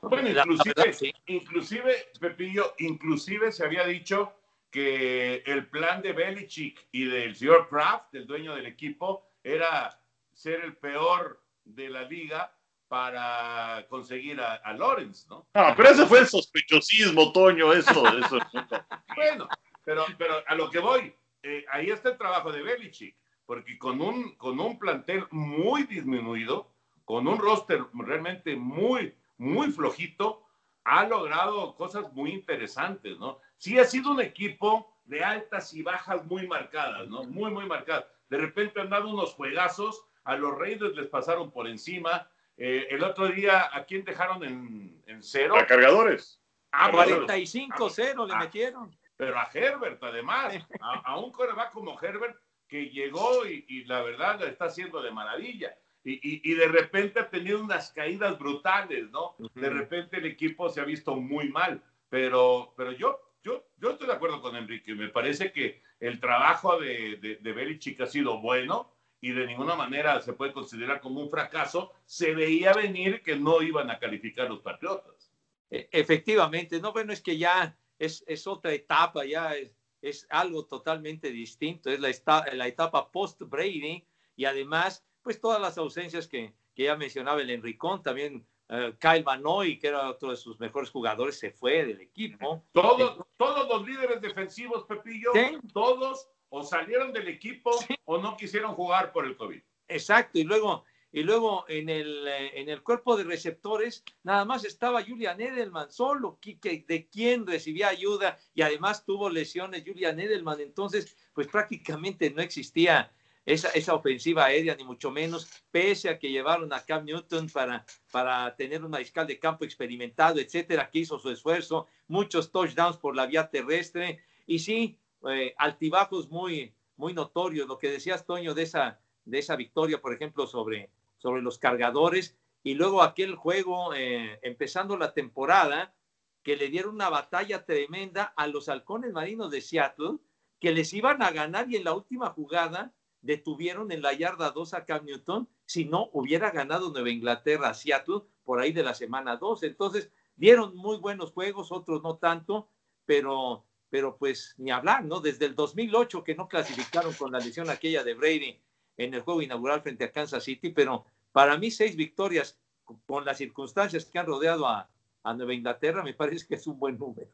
Bueno, inclusive, inclusive, Pepillo, inclusive se había dicho que el plan de Belichick y del señor Kraft, el dueño del equipo, era ser el peor de la liga para conseguir a, a Lawrence, ¿no? Ah, pero ese fue el sospechosismo, Toño, eso, eso. bueno, pero, pero a lo que voy, eh, ahí está el trabajo de Belichick, porque con un, con un plantel muy disminuido, con un roster realmente muy, muy flojito, ha logrado cosas muy interesantes, ¿no? Sí ha sido un equipo de altas y bajas muy marcadas, ¿no? Muy, muy marcadas. De repente han dado unos juegazos, a los Raiders les pasaron por encima. Eh, el otro día, ¿a quién dejaron en, en cero? A cargadores. Ah, 45-0 le ah, metieron. Pero a Herbert, además, a, a un coreback como Herbert, que llegó y, y, la verdad la está haciendo de maravilla. Y, y, y, de repente ha tenido unas caídas brutales, ¿no? Uh -huh. De repente el equipo se ha visto muy mal. Pero, pero yo, yo, yo estoy de acuerdo con Enrique. Me parece que el trabajo de, de, de Belichick ha sido bueno y de ninguna manera se puede considerar como un fracaso. Se veía venir que no iban a calificar los Patriotas. E, Efectivamente, no, bueno, es que ya es, es otra etapa, ya es, es, algo totalmente distinto, es la, esta, la etapa post-Brady y además, pues todas las ausencias que, que ya mencionaba el Enricón, también uh, Kyle Manoy, que era otro de sus mejores jugadores, se fue del equipo. Todos, todos los líderes defensivos, Pepillo, ¿Sí? todos o salieron del equipo ¿Sí? o no quisieron jugar por el COVID. Exacto, y luego y luego en el, eh, en el cuerpo de receptores nada más estaba Julian Edelman solo, que, de quien recibía ayuda y además tuvo lesiones Julian Edelman, entonces pues prácticamente no existía esa, esa ofensiva aérea ni mucho menos, pese a que llevaron a Cam Newton para, para tener un mariscal de campo experimentado, etcétera, que hizo su esfuerzo, muchos touchdowns por la vía terrestre y sí, eh, altibajos muy, muy notorios, lo que decías Toño de esa, de esa victoria, por ejemplo, sobre sobre los cargadores y luego aquel juego eh, empezando la temporada que le dieron una batalla tremenda a los halcones marinos de Seattle que les iban a ganar y en la última jugada detuvieron en la yarda 2 a Cam Newton si no hubiera ganado Nueva Inglaterra a Seattle por ahí de la semana 2. Entonces dieron muy buenos juegos, otros no tanto, pero, pero pues ni hablar, ¿no? Desde el 2008 que no clasificaron con la lesión aquella de Brady en el juego inaugural frente a Kansas City, pero para mí seis victorias con las circunstancias que han rodeado a, a Nueva Inglaterra me parece que es un buen número.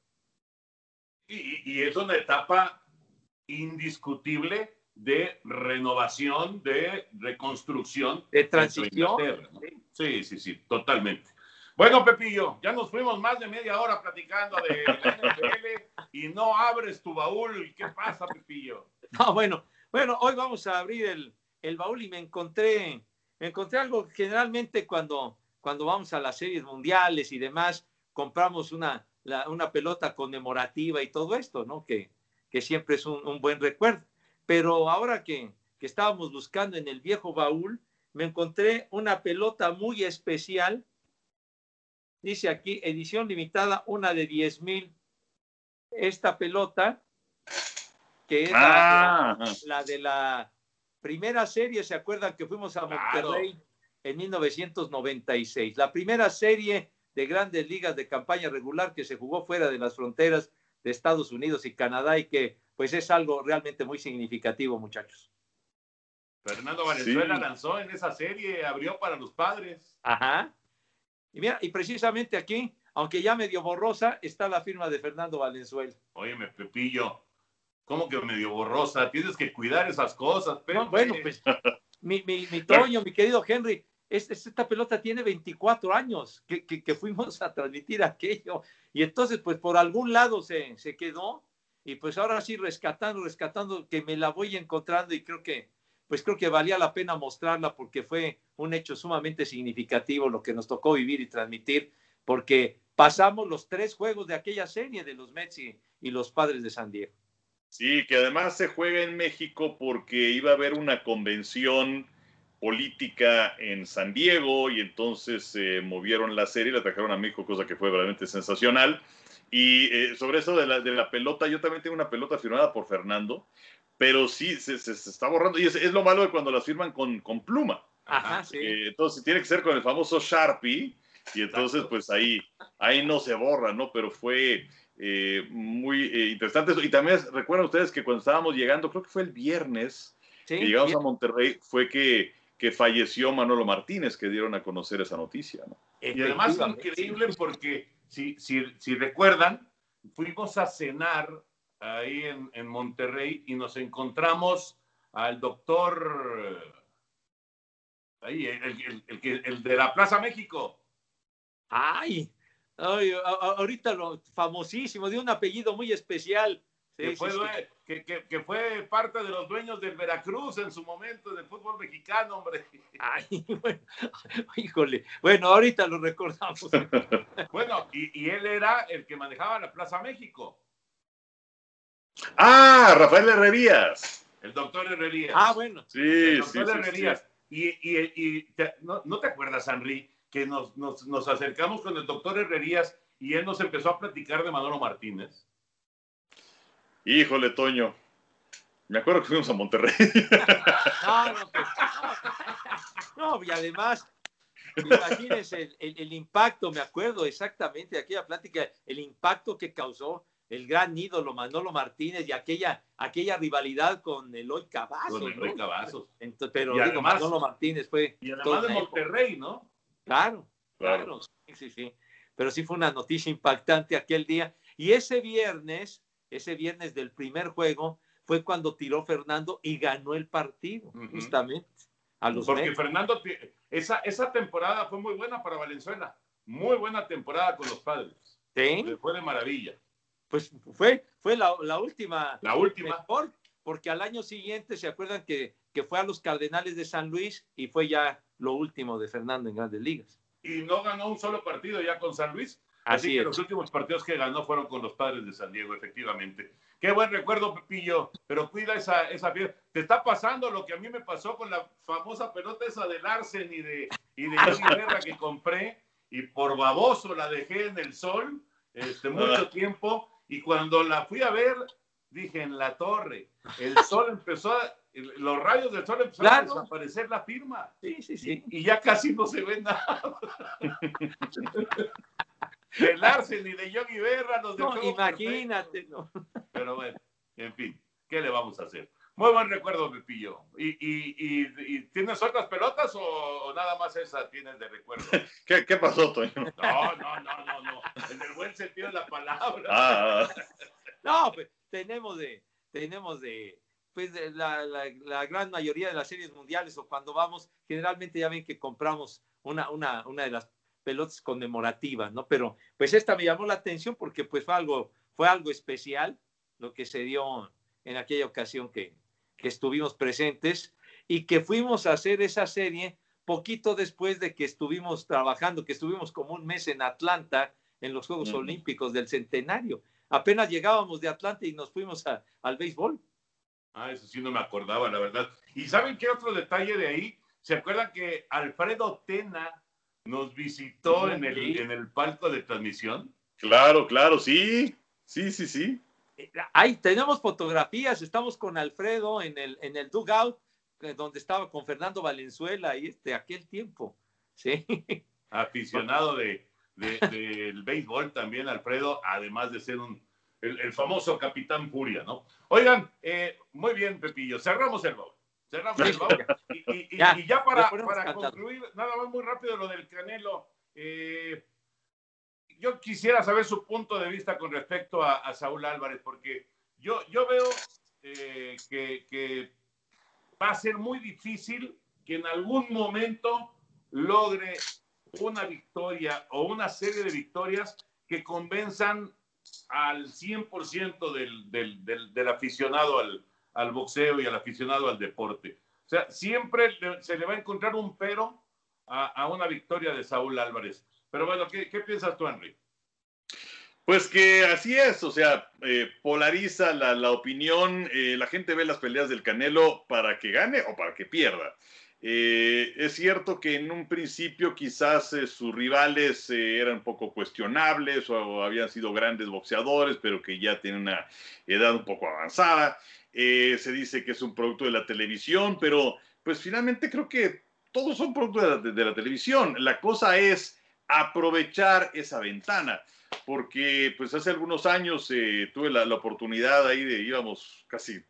Y, y, es una etapa indiscutible de renovación, de reconstrucción. De transición. ¿no? Sí, sí, sí, totalmente. Bueno, Pepillo, ya nos fuimos más de media hora platicando de la NFL y no abres tu baúl. ¿Qué pasa, Pepillo? No, bueno, bueno, hoy vamos a abrir el, el baúl y me encontré, encontré algo generalmente cuando, cuando vamos a las series mundiales y demás, compramos una, una pelota conmemorativa y todo esto, ¿no? Que, que siempre es un, un, buen recuerdo. Pero ahora que, que estábamos buscando en el viejo baúl, me encontré una pelota muy especial. Dice aquí, edición limitada, una de 10 mil. Esta pelota, que es ah. la, la, de la primera serie, ¿se acuerdan que fuimos a Monterrey claro. en 1996? La primera serie de grandes ligas de campaña regular que se jugó fuera de las fronteras de Estados Unidos y Canadá y que pues es algo realmente muy significativo, muchachos. Fernando Valenzuela sí. lanzó en esa serie, abrió para los padres. Ajá. Y mira, y precisamente aquí, aunque ya medio borrosa, está la firma de Fernando Valenzuela. Óyeme, Pepillo, ¿Cómo que medio borrosa? Tienes que cuidar esas cosas. Pero... No, bueno, pues mi, mi, mi Toño, mi querido Henry, es, es, esta pelota tiene 24 años que, que, que, fuimos a transmitir aquello. Y entonces, pues por algún lado se, se quedó. Y pues ahora sí, rescatando, rescatando, que me la voy encontrando y creo que, pues creo que valía la pena mostrarla porque fue un hecho sumamente significativo lo que nos tocó vivir y transmitir, porque pasamos los tres juegos de aquella serie de los Mets y, y los padres de San Diego. Sí, que además se juega en México porque iba a haber una convención política en San Diego y entonces se eh, movieron la serie, la trajeron a México, cosa que fue realmente sensacional. Y eh, sobre eso de la, de la, pelota, yo también tengo una pelota firmada por Fernando, pero sí se, se, se está borrando. Y es, es, lo malo de cuando las firman con, con pluma. Ajá, sí. Eh, entonces tiene que ser con el famoso Sharpie Y entonces, pues ahí, ahí no se borra, ¿no? Pero fue eh, muy eh, interesante eso. Y también recuerdan ustedes que cuando estábamos llegando, creo que fue el viernes, que llegamos a Monterrey, fue que, que falleció Manolo Martínez, que dieron a conocer esa noticia, ¿no? Y además increíble porque, si, si, si recuerdan, fuimos a cenar ahí en, en Monterrey y nos encontramos al doctor, ahí, el, el, el, de la Plaza México. Ay, ay ahorita lo famosísimo, de un apellido muy especial. que, fue, Que, que, fue, parte de los dueños del Veracruz en su momento del fútbol mexicano, hombre. Ay, bueno, híjole, bueno, ahorita lo recordamos. bueno, y, y, él era el que manejaba la Plaza México. Ah, Rafael Herrerías. El doctor Herrerías. Ah, bueno. Sí, el doctor sí, Herrerías. Y, y, y ¿no, ¿no, te acuerdas, Henry, que nos, nos, nos, acercamos con el doctor Herrerías y él nos empezó a platicar de Manolo Martínez? Híjole, Toño. Me acuerdo que fuimos a Monterrey. No, no, pues, no. y además, imagínense el, el, el, impacto, me acuerdo exactamente de aquella plática, el impacto que causó el gran ídolo Manolo Martínez y aquella, aquella rivalidad con Eloy Cavazos. Con Eloy Cavazos. Entonces, pero digo, Manolo Martínez fue. Y además de Monterrey, ¿no? Claro, claro, sí, sí, sí. Pero sí fue una noticia impactante aquel día. Y ese viernes, ese viernes del primer juego, fue cuando tiró Fernando y ganó el partido, justamente. A los Porque Fernando, esa, esa temporada fue muy buena para Valenzuela. Muy buena temporada con los padres. Sí. fue de maravilla pues fue, fue la, la última. La última. Mejor, porque al año siguiente se acuerdan que, que fue a los Cardenales de San Luis y fue ya lo último de Fernando en Grandes Ligas. Y no ganó un solo partido ya con San Luis. Así, Así que los últimos partidos que ganó fueron con los padres de San Diego, efectivamente. Qué buen recuerdo, Pepillo, pero cuida esa, esa fiesta. Te está pasando lo que a mí me pasó con la famosa pelota esa de Larsen y de, y de Guerra que compré y por baboso la dejé en el sol este, mucho tiempo y cuando la fui a ver, dije en la torre, el sol empezó a, los rayos del sol empezaron a desaparecer la firma. Sí, sí, sí. Y, ya casi no se ve nada. de Larsen y de Yogi Berra nos no, imagínate, no. Pero bueno, en fin, ¿qué le vamos a hacer? Muy buen recuerdo, Pepillo. ¿Y, y, y, tienes otras pelotas o, nada más esa tienes de recuerdo? ¿Qué, qué pasó, Toño? No, no, no, no, no. En el buen sentido de la palabra. Ah, no, pues tenemos de, tenemos de, pues la, la, la, gran mayoría de las series mundiales o cuando vamos, generalmente ya ven que compramos una, una, una de las pelotas conmemorativas, ¿no? Pero pues esta me llamó la atención porque pues fue algo, fue algo especial lo que se dio en aquella ocasión que, que estuvimos presentes y que fuimos a hacer esa serie poquito después de que estuvimos trabajando, que estuvimos como un mes en Atlanta en los Juegos Olímpicos del Centenario. Apenas llegábamos de Atlanta y nos fuimos a, al béisbol. Ah, eso sí no me acordaba, la verdad. ¿Y saben qué otro detalle de ahí? ¿Se acuerdan que Alfredo Tena nos visitó en el, en el palco de transmisión? Claro, claro, sí. Sí, sí, sí. Ahí tenemos fotografías, estamos con Alfredo en el, en el dugout, eh, donde estaba con Fernando Valenzuela y este, aquel tiempo. Sí. Aficionado de, del béisbol también, Alfredo, además de ser un, el, famoso capitán Furia, ¿no? Oigan, eh, muy bien, Pepillo, cerramos el baúl. Cerramos el baúl. Y, ya, para, para concluir, nada más muy rápido lo del Canelo. Eh, yo quisiera saber su punto de vista con respecto a, Saúl Álvarez, porque yo, yo veo eh, que, va a ser muy difícil que en algún momento logre una victoria o una serie de victorias que convenzan al 100% del, del, aficionado al, al, boxeo y al aficionado al deporte. O sea, siempre se le va a encontrar un pero a, a una victoria de Saúl Álvarez. Pero bueno, ¿qué, piensas tú, Henry? Pues que así es, o sea, eh, polariza la, opinión, eh, la gente ve las peleas del Canelo para que gane o para que pierda. Eh, es cierto que en un principio quizás sus rivales eran un poco cuestionables o, habían sido grandes boxeadores, pero que ya tienen una edad un poco avanzada. se dice que es un producto de la televisión, pero pues finalmente creo que todos son de, de la televisión. La cosa es aprovechar esa ventana, porque pues hace algunos años eh, tuve la, oportunidad ahí de íbamos casi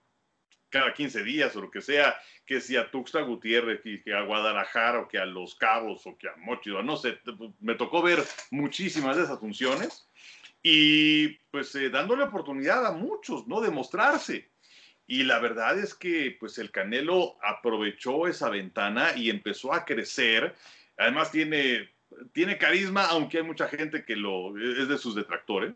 cada 15 días o lo que sea, que si a Tuxtla Gutiérrez, que, a Guadalajara o que a Los Cabos o que a Mochido, no sé, me tocó ver muchísimas de esas funciones y pues eh, dándole oportunidad a muchos, ¿no? De mostrarse. Y la verdad es que pues el Canelo aprovechó esa ventana y empezó a crecer. Además tiene, tiene carisma, aunque hay mucha gente que lo, es de sus detractores.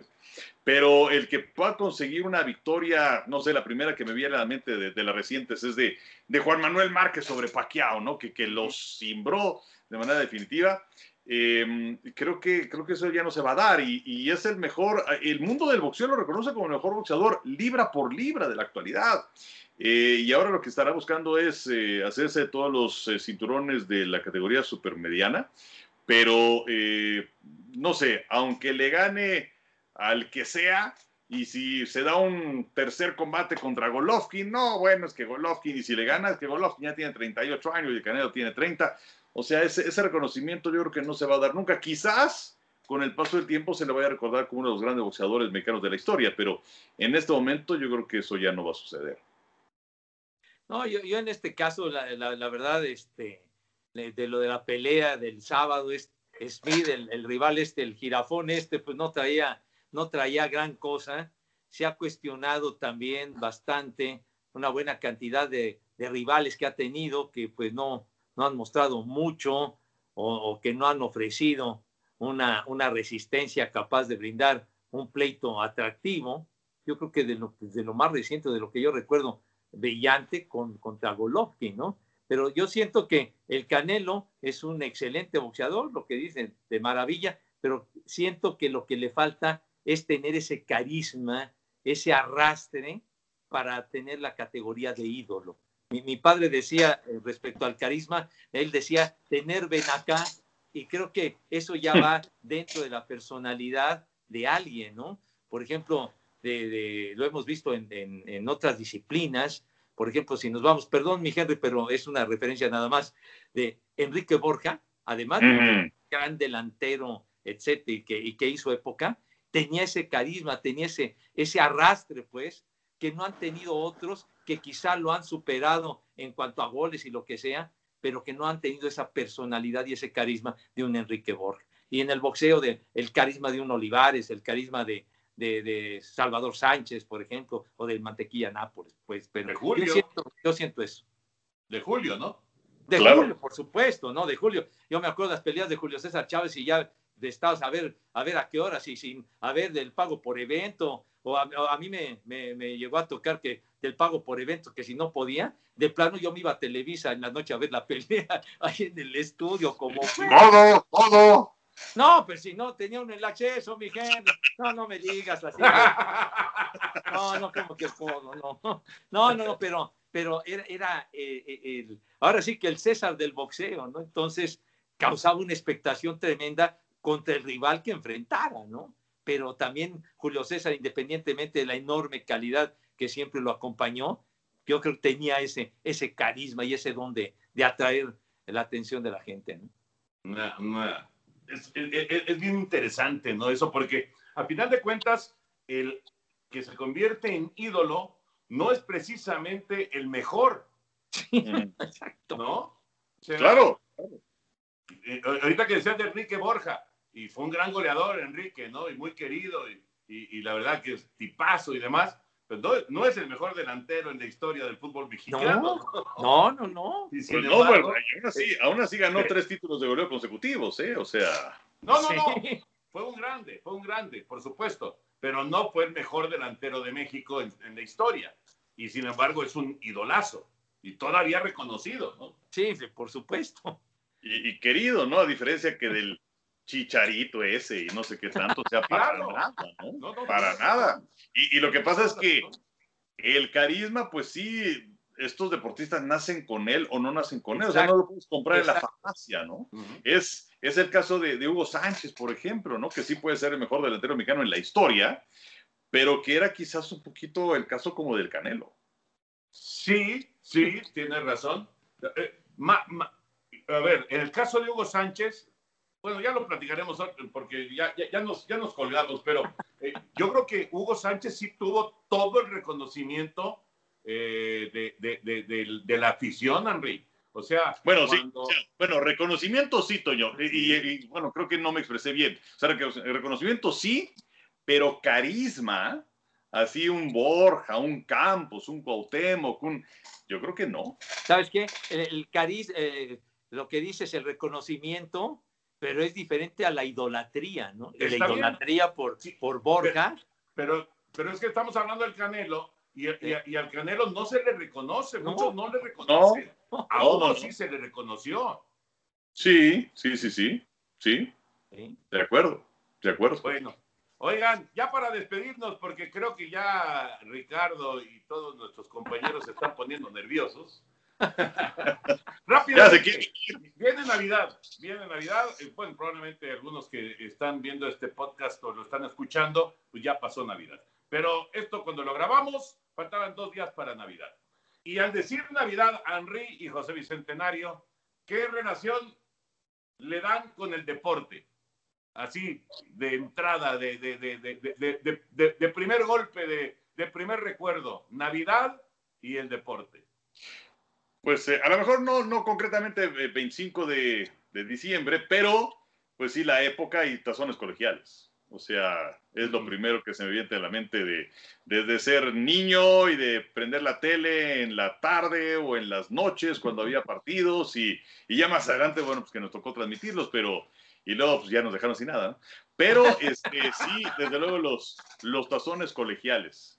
Pero el que pueda conseguir una victoria, no sé, la primera que me viene a la mente de, de las recientes es de, de, Juan Manuel Márquez sobre Paquiao, ¿no? Que, que los cimbró de manera definitiva. Eh, creo, que, creo que eso ya no se va a dar y, y, es el mejor, el mundo del boxeo lo reconoce como el mejor boxeador libra por libra de la actualidad. Eh, y ahora lo que estará buscando es eh, hacerse todos los eh, cinturones de la categoría supermediana, pero eh, no sé, aunque le gane al que sea, y si se da un tercer combate contra Golovkin, no, bueno, es que Golovkin, y si le gana, es que Golovkin ya tiene 38 años y el Canelo tiene 30. O sea, ese, reconocimiento yo creo que no se va a dar nunca. Quizás con el paso del tiempo se le vaya a recordar como uno de los grandes boxeadores mexicanos de la historia, pero en este momento yo creo que eso ya no va a suceder. No, yo, yo en este caso, la, la, la verdad, este, de lo de la pelea del sábado, Smith, el, rival este, el jirafón este, pues no traía no traía gran cosa. Se ha cuestionado también bastante una buena cantidad de, rivales que ha tenido que pues no, no han mostrado mucho o, o que no han ofrecido una, una, resistencia capaz de brindar un pleito atractivo. Yo creo que de lo, de lo más reciente, de lo que yo recuerdo, brillante con, contra Golovkin, ¿no? Pero yo siento que el Canelo es un excelente boxeador, lo que dicen de maravilla, pero siento que lo que le falta es tener ese carisma, ese arrastre para tener la categoría de ídolo. Mi, mi padre decía eh, respecto al carisma, él decía tener ven acá, y creo que eso ya va dentro de la personalidad de alguien, ¿no? Por ejemplo, de, de, lo hemos visto en, en, en, otras disciplinas, por ejemplo, si nos vamos, perdón mi Henry, pero es una referencia nada más, de Enrique Borja, además, uh -huh. gran delantero, etcétera, y que, y que hizo época, tenía ese carisma, tenía ese, ese arrastre, pues, que no han tenido otros, que quizá lo han superado en cuanto a goles y lo que sea, pero que no han tenido esa personalidad y ese carisma de un Enrique Borja. Y en el boxeo, de, el carisma de un Olivares, el carisma de, de, de Salvador Sánchez, por ejemplo, o del Mantequilla Nápoles, pues, pero de Julio. Yo, siento, yo siento eso. De Julio, ¿no? De claro. Julio, por supuesto, ¿no? De Julio. Yo me acuerdo de las peleas de Julio César Chávez y ya de estados a ver, a ver a qué horas y sin a ver del pago por evento o a, o a mí me, me, me, llegó a tocar que del pago por evento que si no podía de plano yo me iba a Televisa en la noche a ver la pelea ahí en el estudio como todo todo no pues si no tenía un el acceso mi gente no no me digas así no no como que puedo no no no no pero pero era, era eh, el, ahora sí que el César del boxeo no entonces causaba una expectación tremenda contra el rival que enfrentara, ¿no? Pero también Julio César, independientemente de la enorme calidad que siempre lo acompañó, yo creo que tenía ese, ese carisma y ese don de, atraer la atención de la gente, ¿no? Nah. Es, es, es, bien interesante, ¿no? Eso porque a final de cuentas, el que se convierte en ídolo no es precisamente el mejor. Exacto. ¿No? O sea, claro. Eh, ahorita que decías de Enrique Borja, y fue un gran goleador, Enrique, ¿no? Y muy querido, y, y, y la verdad que es tipazo y demás. Pero no, no, es el mejor delantero en la historia del fútbol mexicano. No, no, no. Y pues no, embargo, bueno, aún, así, aún así ganó tres títulos de goleo consecutivos, ¿eh? O sea. No, no, no. Fue un grande, fue un grande, por supuesto. Pero no fue el mejor delantero de México en, en la historia. Y sin embargo, es un idolazo. Y todavía reconocido, ¿no? Sí, por supuesto. Y, y querido, ¿no? A diferencia que del chicharito ese y no sé qué tanto, o sea, para claro. nada, ¿no? No, no para nada. Y, y, lo que pasa es que el carisma, pues sí, estos deportistas nacen con él o no nacen con él, o sea, no lo puedes comprar Exacto. en la farmacia, ¿no? Uh -huh. es, es el caso de, de, Hugo Sánchez, por ejemplo, ¿no? Que sí puede ser el mejor delantero mexicano en la historia, pero que era quizás un poquito el caso como del Canelo. Sí, sí, tienes razón. Eh, ma, ma, a ver, en el caso de Hugo Sánchez, bueno, ya lo platicaremos porque ya, ya, nos, ya nos colgamos, pero eh, yo creo que Hugo Sánchez sí tuvo todo el reconocimiento eh, de, de, de, de, la afición, Henry. O sea, bueno, sí, bueno, reconocimiento sí, Toño, y, bueno, creo que no me expresé bien. O sea, reconocimiento sí, pero carisma, así un Borja, un Campos, un Cuauhtémoc, un... Yo creo que no. ¿Sabes qué? El, carisma, eh, lo que dices, el reconocimiento, pero es diferente a la idolatría, ¿no? la idolatría por, por Borja. Pero, pero, es que estamos hablando del Canelo y, y, al Canelo no se le reconoce, muchos no, le reconocen. a otros sí se le reconoció. Sí, sí, sí, sí, sí. De acuerdo, de acuerdo. Bueno, oigan, ya para despedirnos, porque creo que ya Ricardo y todos nuestros compañeros se están poniendo nerviosos. Rápido. Viene Navidad, viene Navidad. Eh, bueno, probablemente algunos que están viendo este podcast o lo están escuchando, pues ya pasó Navidad. Pero esto cuando lo grabamos, faltaban dos días para Navidad. Y al decir Navidad, Henry y José Bicentenario, ¿qué relación le dan con el deporte? Así, de entrada, de, de, de primer golpe, de, primer recuerdo, Navidad y el deporte. Pues eh, a lo mejor no, no concretamente 25 eh, de, diciembre, pero pues sí la época y tazones colegiales. O sea, es lo primero que se me viene a la mente de desde ser niño y de prender la tele en la tarde o en las noches cuando había partidos y, y ya más adelante, bueno, pues que nos tocó transmitirlos, pero y luego pues ya nos dejaron sin nada. Pero este, sí, desde luego los, los tazones colegiales.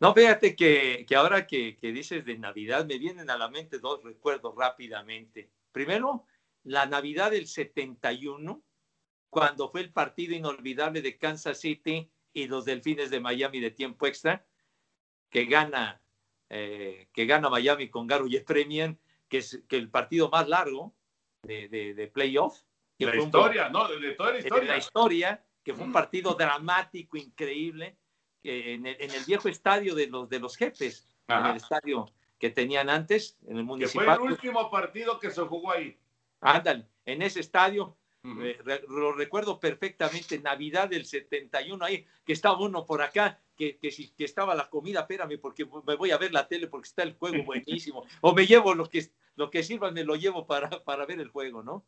No, fíjate que, ahora que, dices de Navidad, me vienen a la mente dos recuerdos rápidamente. Primero, la Navidad del 71, cuando fue el partido inolvidable de Kansas City y los Delfines de Miami de tiempo extra, que gana, eh, que gana Miami con Garo Premian, que es que el partido más largo de, de, playoff. la historia, ¿no? De toda la historia. la historia, que fue un partido dramático, increíble en el, viejo estadio de los, de los jefes, en el estadio que tenían antes, en el municipal. Que fue el último partido que se jugó ahí. Ándale, en ese estadio, eh, lo recuerdo perfectamente, Navidad del 71, ahí, que estaba uno por acá, que, que, que estaba la comida, espérame, porque me voy a ver la tele porque está el juego buenísimo, o me llevo lo que, lo que sirvan, me lo llevo para, para ver el juego, ¿no?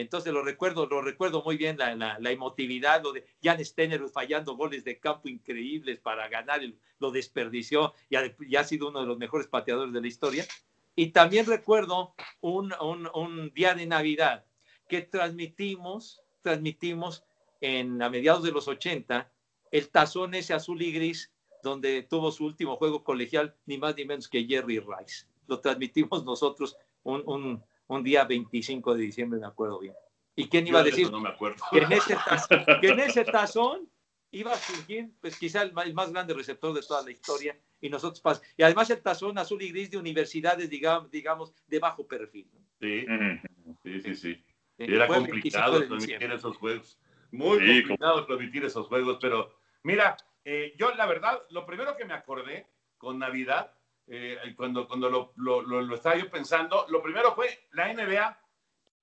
Entonces lo recuerdo, lo recuerdo muy bien, la, emotividad, lo de Jan Stener fallando goles de campo increíbles para ganar, lo desperdició y ha, sido uno de los mejores pateadores de la historia. Y también recuerdo un, un, día de Navidad que transmitimos, transmitimos en a mediados de los 80 el tazón ese azul y gris donde tuvo su último juego colegial, ni más ni menos que Jerry Rice. Lo transmitimos nosotros un, un día 25 de diciembre, me acuerdo bien. ¿Y quién iba a decir? No me acuerdo. Que en ese tazón, que en ese tazón iba a surgir, pues quizá el más, grande receptor de toda la historia, y nosotros Y además el tazón azul y gris de universidades, digamos, digamos de bajo perfil. Sí, sí, sí, sí. Era complicado transmitir esos juegos. Muy complicado transmitir esos juegos, pero mira, eh, yo la verdad, lo primero que me acordé con Navidad eh, cuando, cuando lo, lo, lo, estaba yo pensando, lo primero fue la NBA.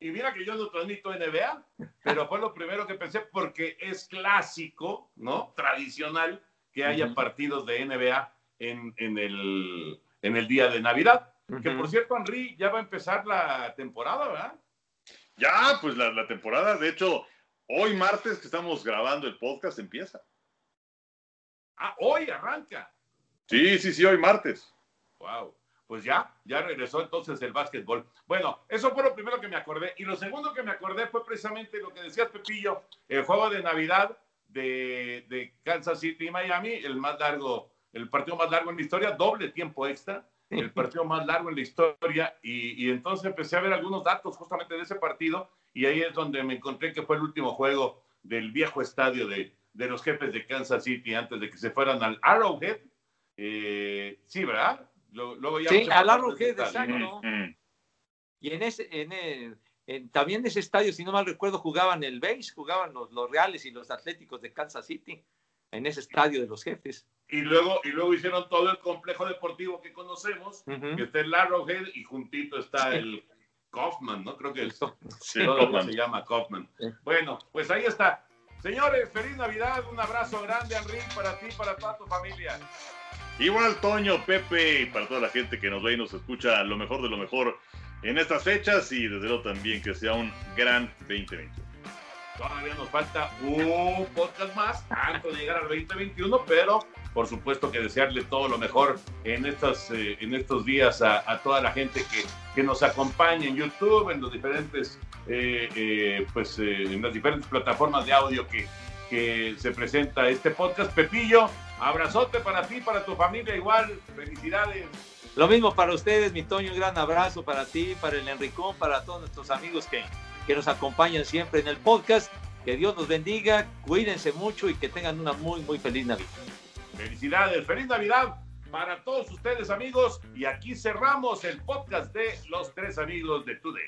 Y mira que yo no transmito NBA, pero fue lo primero que pensé porque es clásico, ¿no? Tradicional que haya partidos de NBA en, en, el, en el día de Navidad. Que por cierto, Henry, ya va a empezar la temporada, ¿verdad? Ya, pues la, la temporada, de hecho, hoy martes que estamos grabando el podcast empieza. Ah, hoy arranca. Sí, sí, sí, hoy martes. Wow. Pues ya, ya regresó entonces el básquetbol. Bueno, eso fue lo primero que me acordé. Y lo segundo que me acordé fue precisamente lo que decías, Pepillo, el juego de Navidad de, Kansas City y Miami, el más largo, el partido más largo en la historia, doble tiempo extra, el partido más largo en la historia. Y, entonces empecé a ver algunos datos justamente de ese partido y ahí es donde me encontré que fue el último juego del viejo estadio de, de los jefes de Kansas City antes de que se fueran al Arrowhead. Eh, sí, ¿verdad? Sí, al Arrowhead, exacto. Y en ese, en también en ese estadio, si no mal recuerdo, jugaban el base, jugaban los, los Reales y los Atléticos de Kansas City, en ese estadio de los jefes. Y luego, y luego hicieron todo el complejo deportivo que conocemos, que está el Arrowhead y juntito está el Kaufman, ¿no? Creo que Sí, todo Kaufman. se llama Kaufman. Bueno, pues ahí está. Señores, feliz Navidad, un abrazo grande, Henry, para ti, para toda tu familia. Igual Toño, Pepe y para toda la gente que nos ve y nos escucha lo mejor de lo mejor en estas fechas y desde luego también que sea un gran 2020. Todavía nos falta un podcast más antes de llegar al 2021, pero por supuesto que desearle todo lo mejor en, estas, eh, en estos días a, a toda la gente que, que nos acompaña en YouTube, en los diferentes, eh, eh, pues, eh, en las diferentes plataformas de audio que, que se presenta este podcast. Pepillo, abrazote para ti, para tu familia, igual, felicidades. Lo mismo para ustedes, mi Toño, un gran abrazo para ti, para el Enricón, para todos nuestros amigos que, que nos acompañan siempre en el podcast. Que Dios los bendiga, cuídense mucho y que tengan una muy, muy feliz Navidad. Felicidades, feliz Navidad para todos ustedes amigos y aquí cerramos el podcast de los tres amigos de Today.